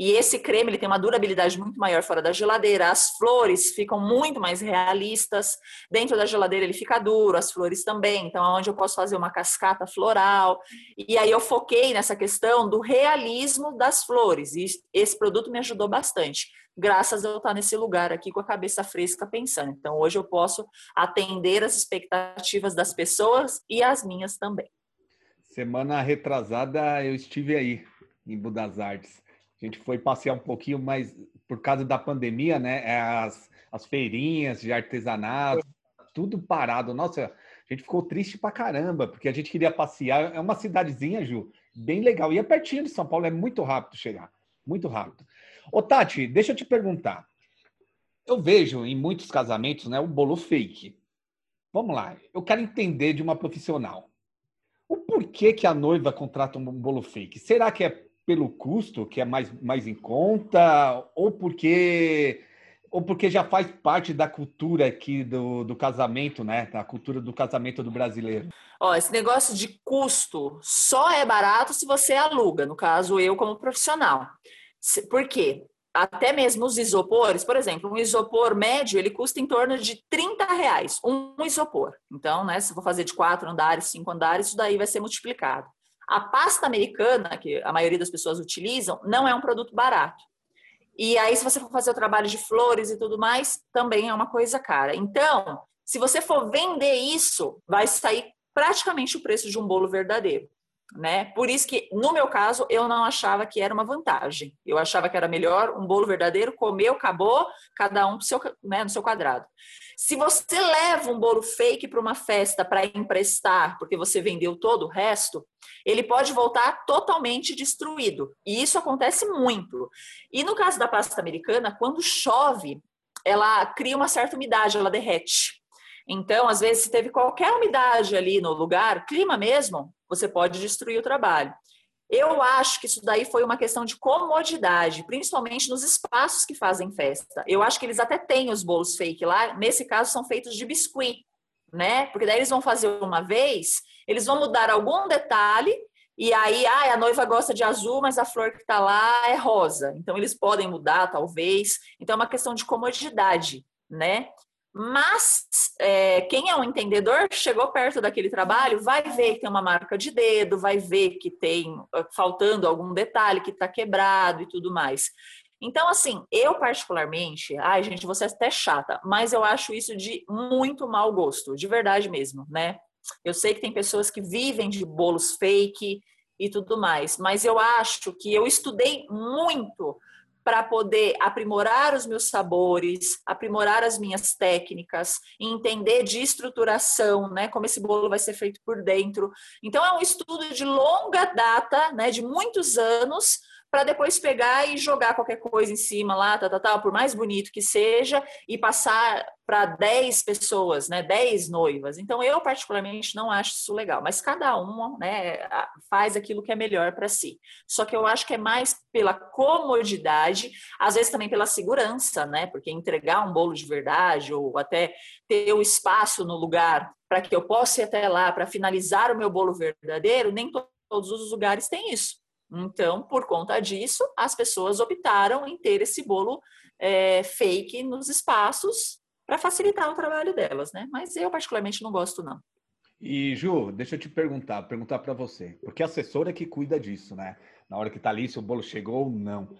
Speaker 3: E esse creme ele tem uma durabilidade muito maior fora da geladeira. As flores ficam muito mais realistas. Dentro da geladeira ele fica duro, as flores também. Então, é onde eu posso fazer uma cascata floral. E aí eu foquei nessa questão do realismo das flores. E esse produto me ajudou bastante graças a eu estar nesse lugar aqui com a cabeça fresca pensando. Então, hoje eu posso atender as expectativas das pessoas e as minhas também.
Speaker 1: Semana retrasada eu estive aí em Budas Artes. A gente foi passear um pouquinho, mas por causa da pandemia, né? É as, as feirinhas de artesanato, tudo parado. Nossa, a gente ficou triste pra caramba, porque a gente queria passear. É uma cidadezinha, Ju, bem legal. E é pertinho de São Paulo, é muito rápido chegar. Muito rápido. Ô, Tati, deixa eu te perguntar. Eu vejo em muitos casamentos né, o bolo fake. Vamos lá, eu quero entender de uma profissional. O porquê que a noiva contrata um bolo fake? Será que é pelo custo, que é mais, mais em conta, ou porque ou porque já faz parte da cultura aqui do, do casamento, né? Da cultura do casamento do brasileiro.
Speaker 3: Ó, esse negócio de custo só é barato se você aluga, no caso eu como profissional. Por quê? Até mesmo os isopores, por exemplo, um isopor médio, ele custa em torno de 30 reais, um isopor. Então, né, se for fazer de quatro andares, cinco andares, isso daí vai ser multiplicado. A pasta americana, que a maioria das pessoas utilizam, não é um produto barato. E aí, se você for fazer o trabalho de flores e tudo mais, também é uma coisa cara. Então, se você for vender isso, vai sair praticamente o preço de um bolo verdadeiro né? Por isso que, no meu caso, eu não achava que era uma vantagem. Eu achava que era melhor um bolo verdadeiro, comeu, acabou, cada um seu, né, no seu quadrado. Se você leva um bolo fake para uma festa para emprestar, porque você vendeu todo o resto, ele pode voltar totalmente destruído. E isso acontece muito. E no caso da pasta americana, quando chove, ela cria uma certa umidade, ela derrete. Então, às vezes, se teve qualquer umidade ali no lugar, clima mesmo, você pode destruir o trabalho. Eu acho que isso daí foi uma questão de comodidade, principalmente nos espaços que fazem festa. Eu acho que eles até têm os bolos fake lá, nesse caso são feitos de biscuit. né? Porque daí eles vão fazer uma vez, eles vão mudar algum detalhe e aí, ah, a noiva gosta de azul, mas a flor que está lá é rosa. Então, eles podem mudar, talvez. Então, é uma questão de comodidade, né? Mas é, quem é um entendedor chegou perto daquele trabalho, vai ver que tem uma marca de dedo, vai ver que tem ah, faltando algum detalhe que está quebrado e tudo mais. Então, assim, eu particularmente, ai, gente, você é até chata, mas eu acho isso de muito mau gosto, de verdade mesmo, né? Eu sei que tem pessoas que vivem de bolos fake e tudo mais, mas eu acho que eu estudei muito para poder aprimorar os meus sabores, aprimorar as minhas técnicas, entender de estruturação, né, como esse bolo vai ser feito por dentro. Então é um estudo de longa data, né, de muitos anos, para depois pegar e jogar qualquer coisa em cima lá, tá, tá, por mais bonito que seja, e passar para 10 pessoas, né, 10 noivas. Então, eu particularmente não acho isso legal, mas cada uma né, faz aquilo que é melhor para si. Só que eu acho que é mais pela comodidade, às vezes também pela segurança, né, porque entregar um bolo de verdade ou até ter o espaço no lugar para que eu possa ir até lá para finalizar o meu bolo verdadeiro, nem todos os lugares têm isso. Então, por conta disso, as pessoas optaram em ter esse bolo é, fake nos espaços para facilitar o trabalho delas, né? Mas eu particularmente não gosto não.
Speaker 1: E Ju, deixa eu te perguntar, perguntar para você, porque a assessora é que cuida disso, né? Na hora que tá ali, se o bolo chegou ou não.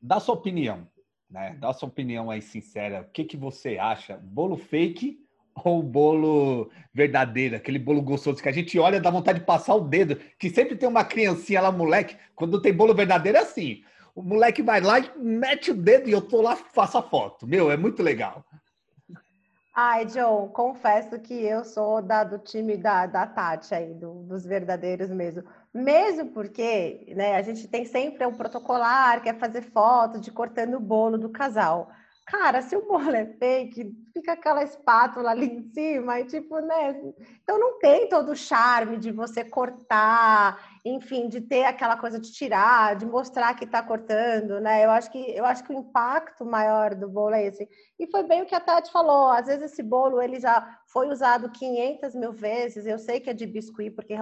Speaker 1: Dá sua opinião, né? Dá sua opinião aí sincera. O que que você acha? Bolo fake ou o bolo verdadeiro, aquele bolo gostoso que a gente olha dá vontade de passar o dedo, que sempre tem uma criancinha lá, moleque, quando tem bolo verdadeiro é assim. O moleque vai lá e mete o dedo e eu tô lá faço a foto. Meu, é muito legal.
Speaker 2: Ai, John, confesso que eu sou da, do time da, da Tati aí, do, dos verdadeiros mesmo. Mesmo porque né, a gente tem sempre um protocolar, quer fazer foto de cortando o bolo do casal. Cara, se o bolo é fake, fica aquela espátula ali em cima, e tipo, né? Então não tem todo o charme de você cortar, enfim, de ter aquela coisa de tirar, de mostrar que está cortando, né? Eu acho que eu acho que o impacto maior do bolo é esse. E foi bem o que a Tati falou. Às vezes esse bolo ele já foi usado 500 mil vezes. Eu sei que é de biscuit, porque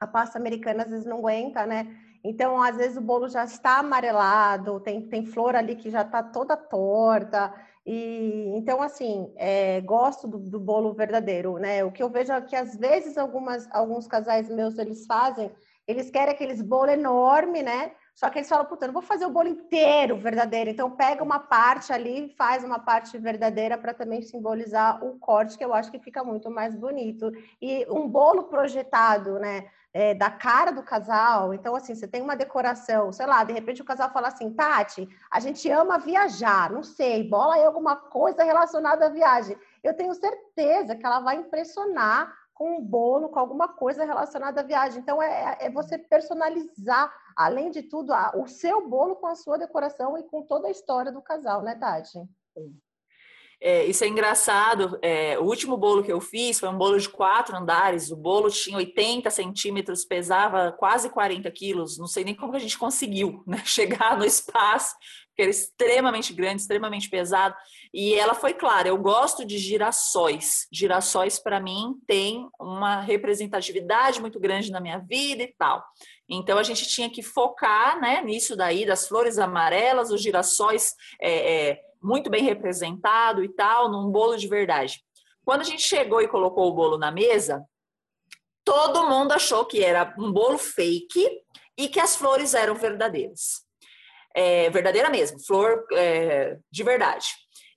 Speaker 2: a pasta americana às vezes não aguenta, né? Então, às vezes, o bolo já está amarelado, tem, tem flor ali que já está toda torta. E então, assim, é, gosto do, do, bolo verdadeiro, né? O que eu vejo é que às vezes algumas, alguns casais meus eles fazem, eles querem aqueles bolo enorme, né? Só que eles falam, puta, eu não vou fazer o bolo inteiro verdadeiro. Então, pega uma parte ali faz uma parte verdadeira para também simbolizar o corte, que eu acho que fica muito mais bonito. E um bolo projetado, né? É, da cara do casal. Então, assim, você tem uma decoração, sei lá, de repente o casal fala assim, Tati, a gente ama viajar, não sei, bola aí alguma coisa relacionada à viagem. Eu tenho certeza que ela vai impressionar com um bolo, com alguma coisa relacionada à viagem. Então, é, é você personalizar, além de tudo, a, o seu bolo com a sua decoração e com toda a história do casal, né, Tati?
Speaker 3: É, isso é engraçado. É, o último bolo que eu fiz foi um bolo de quatro andares. O bolo tinha 80 centímetros, pesava quase 40 quilos. Não sei nem como a gente conseguiu né, chegar no espaço, porque era extremamente grande, extremamente pesado. E ela foi clara: eu gosto de girassóis. Girassóis, para mim, tem uma representatividade muito grande na minha vida e tal. Então a gente tinha que focar né, nisso daí, das flores amarelas, os girassóis. É, é, muito bem representado e tal, num bolo de verdade. Quando a gente chegou e colocou o bolo na mesa, todo mundo achou que era um bolo fake e que as flores eram verdadeiras. É, verdadeira mesmo, flor é, de verdade.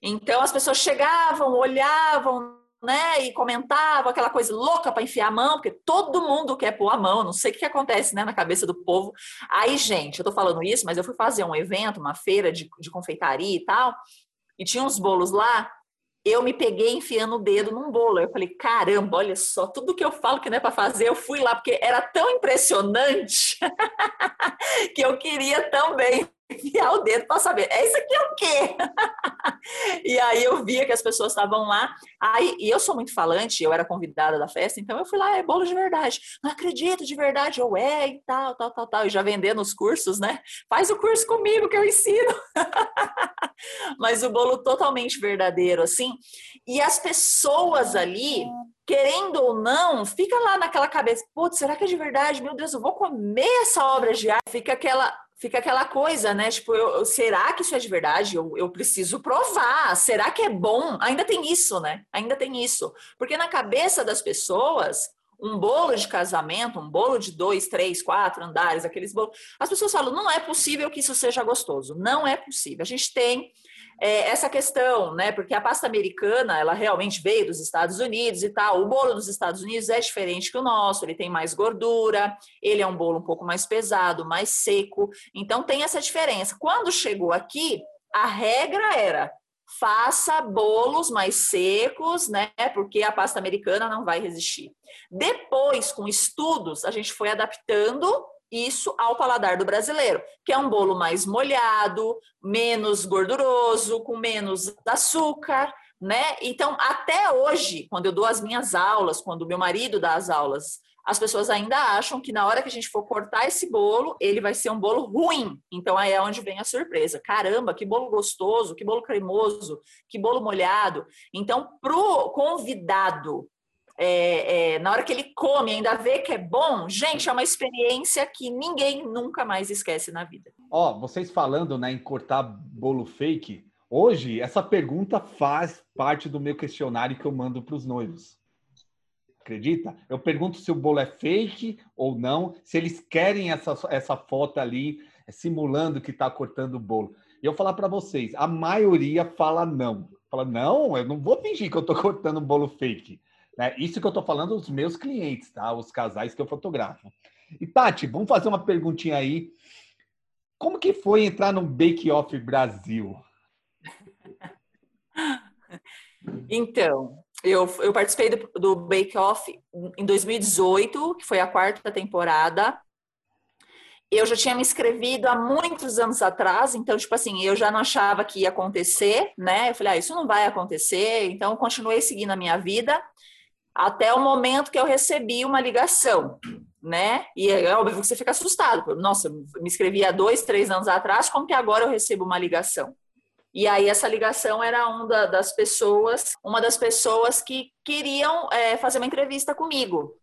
Speaker 3: Então as pessoas chegavam, olhavam, né, e comentava aquela coisa louca para enfiar a mão, porque todo mundo quer pôr a mão, não sei o que acontece, né, na cabeça do povo. Aí, gente, eu tô falando isso, mas eu fui fazer um evento, uma feira de, de confeitaria e tal, e tinha uns bolos lá, eu me peguei enfiando o dedo num bolo. Eu falei, caramba, olha só, tudo que eu falo que não é para fazer, eu fui lá, porque era tão impressionante que eu queria também enfiar o dedo para saber, é isso aqui é o quê? e aí eu via que as pessoas estavam lá, aí, e eu sou muito falante, eu era convidada da festa, então eu fui lá, é bolo de verdade, não acredito de verdade, eu é e tal, tal, tal, tal, e já vendendo os cursos, né? Faz o curso comigo que eu ensino. mas o bolo totalmente verdadeiro, assim. E as pessoas ali, querendo ou não, fica lá naquela cabeça, putz, será que é de verdade? Meu Deus, eu vou comer essa obra de arte. Fica aquela, fica aquela coisa, né? Tipo, eu, será que isso é de verdade? Eu, eu preciso provar. Será que é bom? Ainda tem isso, né? Ainda tem isso. Porque na cabeça das pessoas, um bolo de casamento, um bolo de dois, três, quatro andares, aqueles bolos. As pessoas falam, não é possível que isso seja gostoso. Não é possível. A gente tem é, essa questão, né? Porque a pasta americana, ela realmente veio dos Estados Unidos e tal. O bolo dos Estados Unidos é diferente que o nosso, ele tem mais gordura, ele é um bolo um pouco mais pesado, mais seco. Então tem essa diferença. Quando chegou aqui, a regra era faça bolos mais secos, né? Porque a pasta americana não vai resistir. Depois, com estudos, a gente foi adaptando isso ao paladar do brasileiro, que é um bolo mais molhado, menos gorduroso, com menos açúcar, né? Então, até hoje, quando eu dou as minhas aulas, quando meu marido dá as aulas as pessoas ainda acham que na hora que a gente for cortar esse bolo, ele vai ser um bolo ruim. Então aí é onde vem a surpresa. Caramba, que bolo gostoso, que bolo cremoso, que bolo molhado. Então, pro convidado, é, é, na hora que ele come, ainda vê que é bom, gente, é uma experiência que ninguém nunca mais esquece na vida.
Speaker 1: Ó, vocês falando né, em cortar bolo fake, hoje essa pergunta faz parte do meu questionário que eu mando para os noivos. Acredita? Eu pergunto se o bolo é fake ou não, se eles querem essa, essa foto ali simulando que está cortando o bolo. E eu falar para vocês, a maioria fala não. Fala, não, eu não vou fingir que eu estou cortando um bolo fake. Né? Isso que eu estou falando dos meus clientes, tá? Os casais que eu fotografo. E Tati, vamos fazer uma perguntinha aí. Como que foi entrar no Bake Off Brasil?
Speaker 3: Então, eu, eu participei do, do Bake Off em 2018, que foi a quarta temporada. Eu já tinha me inscrevido há muitos anos atrás, então, tipo assim, eu já não achava que ia acontecer, né? Eu falei, ah, isso não vai acontecer, então continuei seguindo a minha vida até o momento que eu recebi uma ligação, né? E é óbvio que você fica assustado. Nossa, me inscrevi há dois, três anos atrás, como que agora eu recebo uma ligação? E aí essa ligação era uma das pessoas, uma das pessoas que queriam é, fazer uma entrevista comigo.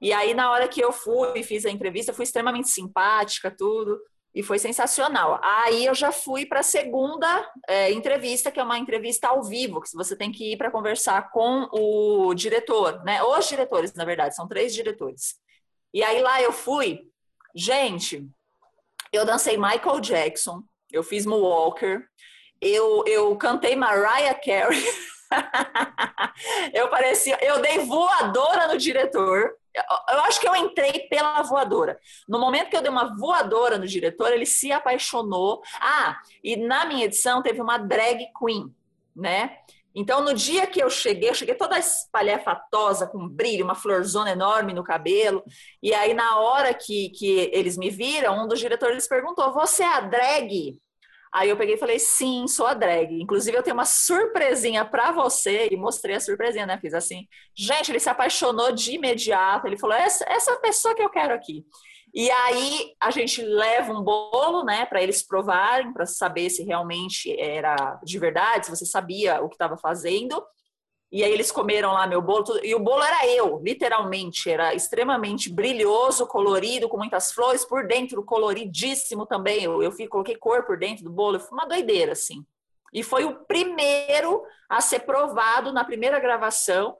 Speaker 3: E aí na hora que eu fui, fiz a entrevista, fui extremamente simpática, tudo, e foi sensacional. Aí eu já fui para a segunda é, entrevista, que é uma entrevista ao vivo, que você tem que ir para conversar com o diretor, né? Os diretores, na verdade, são três diretores. E aí lá eu fui, gente, eu dancei Michael Jackson, eu fiz Moonwalker, eu, eu cantei Mariah Carey. eu parecia, eu dei voadora no diretor. Eu acho que eu entrei pela voadora. No momento que eu dei uma voadora no diretor, ele se apaixonou. Ah, e na minha edição teve uma drag queen, né? Então, no dia que eu cheguei, eu cheguei toda espalhafatosa, com brilho, uma florzona enorme no cabelo. E aí, na hora que, que eles me viram, um dos diretores perguntou: Você é a drag? Aí eu peguei e falei, sim, sou a drag. Inclusive, eu tenho uma surpresinha para você. E mostrei a surpresinha, né? Fiz assim. Gente, ele se apaixonou de imediato. Ele falou, essa, essa pessoa que eu quero aqui. E aí a gente leva um bolo, né, para eles provarem, para saber se realmente era de verdade, se você sabia o que estava fazendo. E aí eles comeram lá meu bolo, e o bolo era eu, literalmente, era extremamente brilhoso, colorido, com muitas flores por dentro, coloridíssimo também. Eu, eu fui, coloquei cor por dentro do bolo, foi uma doideira, assim. E foi o primeiro a ser provado na primeira gravação.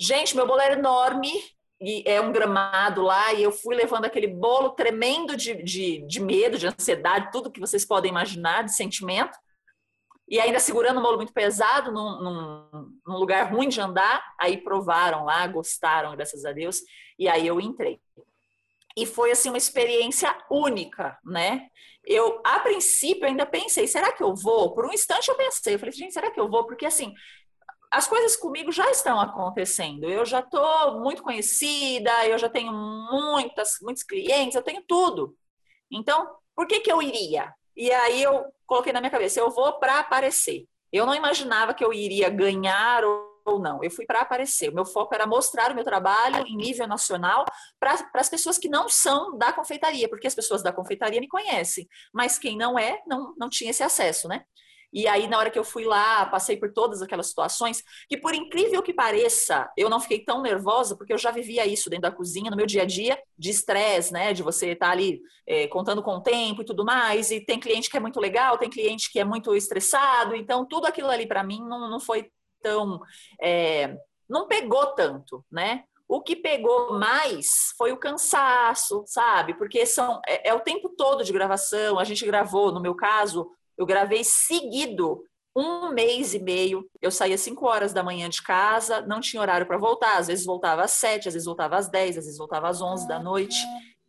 Speaker 3: Gente, meu bolo era enorme, e é um gramado lá, e eu fui levando aquele bolo tremendo de, de, de medo, de ansiedade, tudo que vocês podem imaginar, de sentimento e ainda segurando um bolo muito pesado num, num, num, lugar ruim de andar, aí provaram lá, gostaram, graças a Deus, e aí eu entrei. E foi assim uma experiência única, né? Eu, a princípio, ainda pensei, será que eu vou? Por um instante eu pensei, eu falei, gente, será que eu vou? Porque assim, as coisas comigo já estão acontecendo. Eu já estou muito conhecida, eu já tenho muitas, muitos clientes, eu tenho tudo. Então, por que, que eu iria? E aí eu coloquei na minha cabeça, eu vou para aparecer. Eu não imaginava que eu iria ganhar ou não. Eu fui para aparecer. O meu foco era mostrar o meu trabalho em nível nacional para as pessoas que não são da confeitaria, porque as pessoas da confeitaria me conhecem, mas quem não é, não, não tinha esse acesso, né? E aí, na hora que eu fui lá, passei por todas aquelas situações, que por incrível que pareça, eu não fiquei tão nervosa, porque eu já vivia isso dentro da cozinha, no meu dia a dia, de estresse, né? De você estar tá ali é, contando com o tempo e tudo mais. E tem cliente que é muito legal, tem cliente que é muito estressado. Então, tudo aquilo ali para mim não, não foi tão. É, não pegou tanto, né? O que pegou mais foi o cansaço, sabe? Porque são é, é, o tempo todo de gravação. A gente gravou, no meu caso, eu gravei seguido um mês e meio. Eu saía 5 horas da manhã de casa, não tinha horário para voltar. Às vezes voltava às 7, às vezes voltava às 10, às vezes voltava às 11 da noite.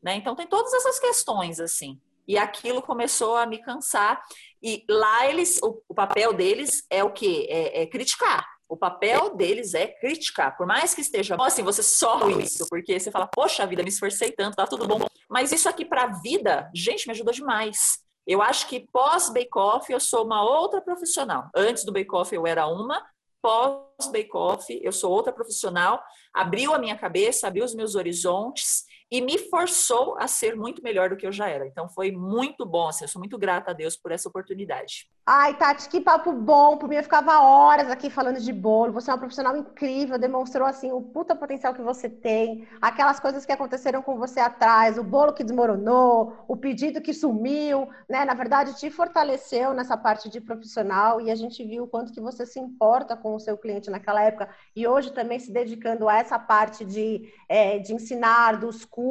Speaker 3: Né? Então tem todas essas questões assim. E aquilo começou a me cansar. E lá eles, o, o papel deles é o quê? É, é criticar o papel deles é criticar. Por mais que esteja bom, assim, você sofre isso, porque você fala, poxa vida, me esforcei tanto, tá tudo bom. Mas isso aqui para a vida, gente, me ajudou demais. Eu acho que pós bake-off eu sou uma outra profissional. Antes do bake-off eu era uma, pós bake-off eu sou outra profissional. Abriu a minha cabeça, abriu os meus horizontes e me forçou a ser muito melhor do que eu já era. Então foi muito bom, assim, eu sou muito grata a Deus por essa oportunidade.
Speaker 2: Ai, Tati, que papo bom. Por mim, eu ficava horas aqui falando de bolo. Você é uma profissional incrível, demonstrou assim o puta potencial que você tem, aquelas coisas que aconteceram com você atrás, o bolo que desmoronou, o pedido que sumiu, né? Na verdade, te fortaleceu nessa parte de profissional e a gente viu o quanto que você se importa com o seu cliente naquela época e hoje também se dedicando a essa parte de, é, de ensinar, dos cursos.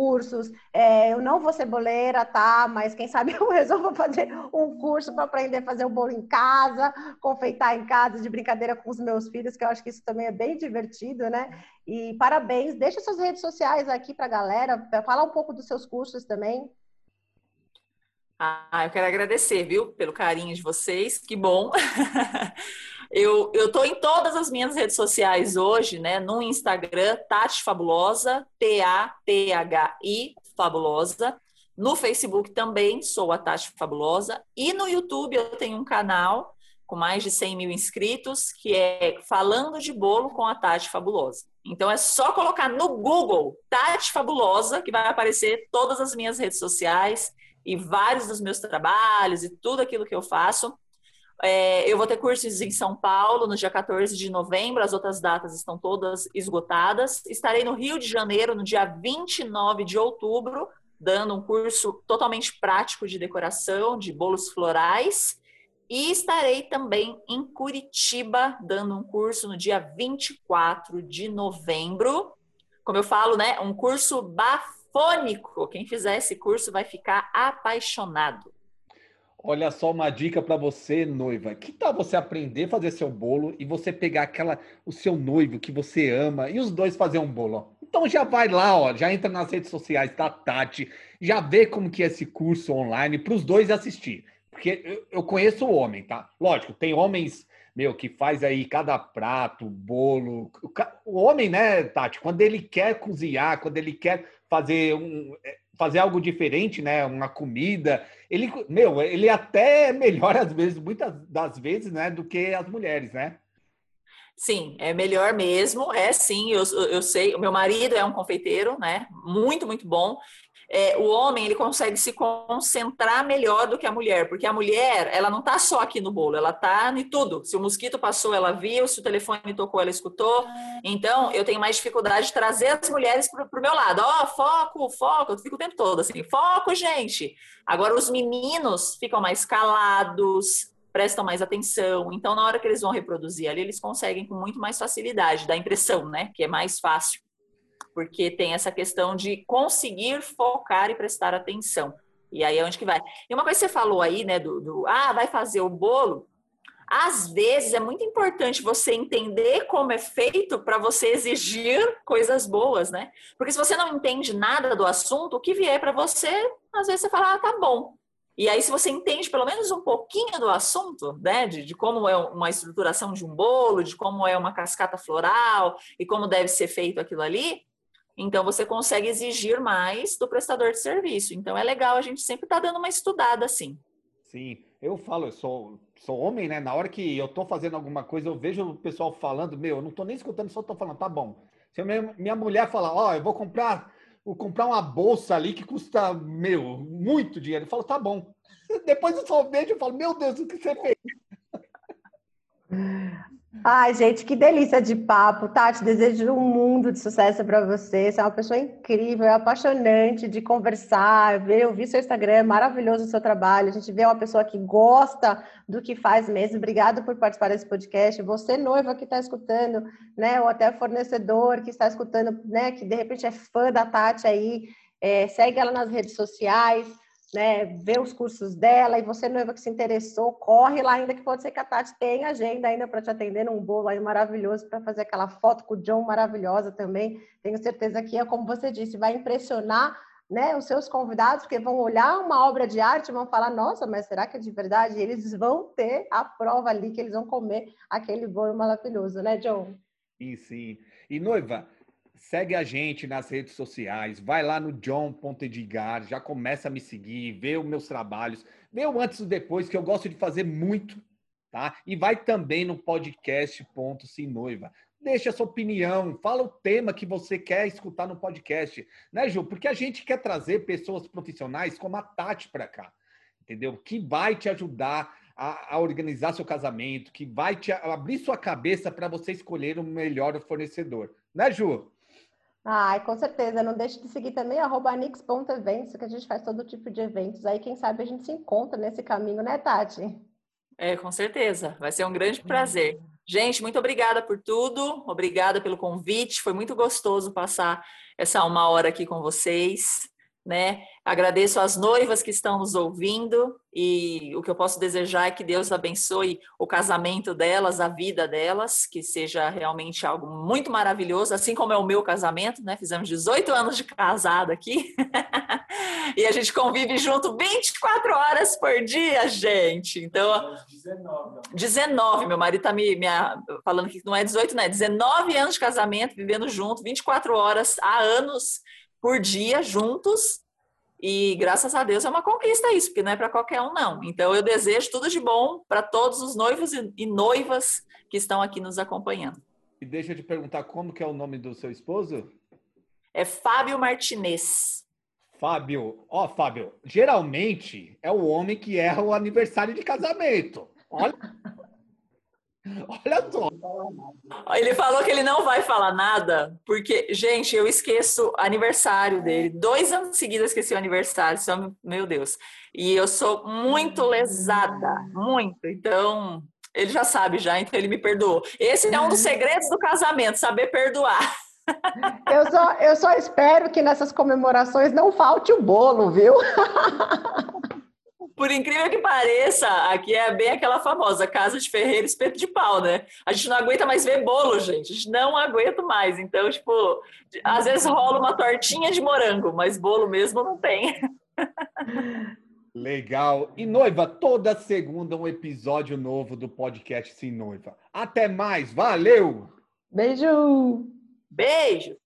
Speaker 2: É, eu não vou ser boleira, tá? Mas quem sabe eu resolvo fazer um curso para aprender a fazer o bolo em casa, confeitar em casa de brincadeira com os meus filhos, que eu acho que isso também é bem divertido, né? E parabéns. Deixa suas redes sociais aqui para a galera, falar um pouco dos seus cursos também.
Speaker 3: Ah, eu quero agradecer, viu, pelo carinho de vocês, que bom. eu, eu tô em todas as minhas redes sociais hoje, né? No Instagram, Tati Fabulosa, T-A-T-H-I Fabulosa. No Facebook também sou a Tati Fabulosa. E no YouTube eu tenho um canal com mais de 100 mil inscritos, que é Falando de Bolo com a Tati Fabulosa. Então é só colocar no Google Tati Fabulosa, que vai aparecer todas as minhas redes sociais e vários dos meus trabalhos e tudo aquilo que eu faço. É, eu vou ter cursos em São Paulo no dia 14 de novembro, as outras datas estão todas esgotadas. Estarei no Rio de Janeiro no dia 29 de outubro, dando um curso totalmente prático de decoração, de bolos florais. E estarei também em Curitiba, dando um curso no dia 24 de novembro. Como eu falo, né? Um curso bafônico. Quem fizer esse curso vai ficar apaixonado.
Speaker 1: Olha só uma dica para você, noiva. Que tal você aprender a fazer seu bolo e você pegar aquela o seu noivo que você ama e os dois fazer um bolo? Então já vai lá, ó, já entra nas redes sociais da Tati, já vê como que é esse curso online para os dois assistir. Porque eu, eu conheço o homem, tá? Lógico, tem homens, meu, que faz aí cada prato, bolo. O, homem, né, Tati, quando ele quer cozinhar, quando ele quer fazer um é, fazer algo diferente, né? Uma comida. Ele, meu, ele até é melhor às vezes, muitas das vezes, né, do que as mulheres, né?
Speaker 3: Sim, é melhor mesmo. É sim, eu, eu sei. O meu marido é um confeiteiro, né? Muito, muito bom. É, o homem ele consegue se concentrar melhor do que a mulher, porque a mulher ela não está só aqui no bolo, ela está em tudo. Se o mosquito passou, ela viu, se o telefone tocou, ela escutou. Então eu tenho mais dificuldade de trazer as mulheres para o meu lado. Ó, oh, foco, foco, eu fico o tempo todo assim, foco, gente. Agora os meninos ficam mais calados, prestam mais atenção. Então, na hora que eles vão reproduzir ali, eles conseguem com muito mais facilidade, dá impressão, né? Que é mais fácil. Porque tem essa questão de conseguir focar e prestar atenção. E aí é onde que vai. E uma coisa que você falou aí, né, do, do ah, vai fazer o bolo. Às vezes é muito importante você entender como é feito para você exigir coisas boas, né? Porque se você não entende nada do assunto, o que vier para você, às vezes você fala, ah, tá bom. E aí, se você entende pelo menos um pouquinho do assunto, né, de, de, como é uma estruturação de um bolo, de como é uma cascata floral e como deve ser feito aquilo ali, então você consegue exigir mais do prestador de serviço. Então é legal a gente sempre estar tá dando uma estudada assim.
Speaker 1: Sim, eu falo, eu sou, sou homem, né? Na hora que eu tô fazendo alguma coisa, eu vejo o pessoal falando, meu, eu não tô nem escutando, só tô falando, tá bom. Se minha, minha mulher falar, ó, oh, eu vou comprar vou comprar uma bolsa ali que custa, meu, muito dinheiro. Ele falou, tá bom. Depois eu só vejo e falo, meu Deus, o que você fez?
Speaker 2: Ai, gente, que delícia de papo. Tati, desejo um mundo de sucesso para você. Você é uma pessoa incrível, é apaixonante de conversar. Ver, eu vi seu Instagram, é maravilhoso o seu trabalho. A gente vê uma pessoa que gosta do que faz mesmo. Obrigada por participar desse podcast. Você, noiva que está escutando, né? Ou até fornecedor que está escutando, né? Que de repente é fã da Tati aí. É, segue ela nas redes sociais né, ver os cursos dela, e você, noiva que se interessou, corre lá ainda, que pode ser que a Tati tenha agenda ainda para te atender num bolo aí maravilhoso, para fazer aquela foto com o John maravilhosa também. Tenho certeza que é, como você disse, vai impressionar né, os seus convidados, porque vão olhar uma obra de arte e vão falar, nossa, mas será que é de verdade? E eles vão ter a prova ali que eles vão comer aquele bolo maravilhoso, né, John?
Speaker 1: Sim, sim. E noiva, Segue a gente nas redes sociais, vai lá no john.edgar, já começa a me seguir, vê os meus trabalhos, vê o antes e depois, que eu gosto de fazer muito, tá? E vai também no podcast. Deixa a sua opinião, fala o tema que você quer escutar no podcast, né, Ju? Porque a gente quer trazer pessoas profissionais como a Tati para cá, entendeu? Que vai te ajudar a, a, organizar seu casamento, que vai te abrir sua cabeça para você escolher o melhor fornecedor, né, Ju?
Speaker 2: Ai, com certeza. Não deixe de seguir também arroba nix.eventos, que a gente faz todo tipo de eventos. Aí, quem sabe, a gente se encontra nesse caminho, né, Tati?
Speaker 3: É, com certeza. Vai ser um grande prazer. Gente, muito obrigada por tudo. Obrigada pelo convite. Foi muito gostoso passar essa uma hora aqui com vocês né? Agradeço às noivas que estão nos ouvindo e o que eu posso desejar é que Deus abençoe o casamento delas, a vida delas, que seja realmente algo muito maravilhoso, assim como é o meu casamento, né? Fizemos 18 anos de casado aqui e a gente convive junto 24 horas por dia, gente. Então, 19. 19, meu marido tá me, me falando que não é 18, não é 19 anos de casamento, vivendo junto, 24 horas há anos por dia juntos. E graças a Deus é uma conquista isso, porque não é para qualquer um, não. Então eu desejo tudo de bom para todos os noivos e noivas que estão aqui nos acompanhando.
Speaker 1: E deixa eu te perguntar como que é o nome do seu esposo?
Speaker 3: É Fábio Martinez.
Speaker 1: Fábio, ó, Fábio, geralmente é o homem que erra o aniversário de casamento. Olha. Olha só.
Speaker 3: Ele falou que ele não vai falar nada, porque, gente, eu esqueço aniversário dele. Dois anos seguidos eu esqueci o aniversário, só, meu Deus. E eu sou muito lesada, muito. Então, ele já sabe já, então ele me perdoou. Esse é um dos segredos do casamento, saber perdoar.
Speaker 2: Eu só, eu só espero que nessas comemorações não falte o bolo, viu?
Speaker 3: Por incrível que pareça, aqui é bem aquela famosa casa de ferreiro espeto de pau, né? A gente não aguenta mais ver bolo, gente. A gente não aguenta mais. Então, tipo, às vezes rola uma tortinha de morango, mas bolo mesmo não tem.
Speaker 1: Legal. E noiva, toda segunda um episódio novo do podcast Sim Noiva. Até mais. Valeu!
Speaker 2: Beijo!
Speaker 3: Beijo!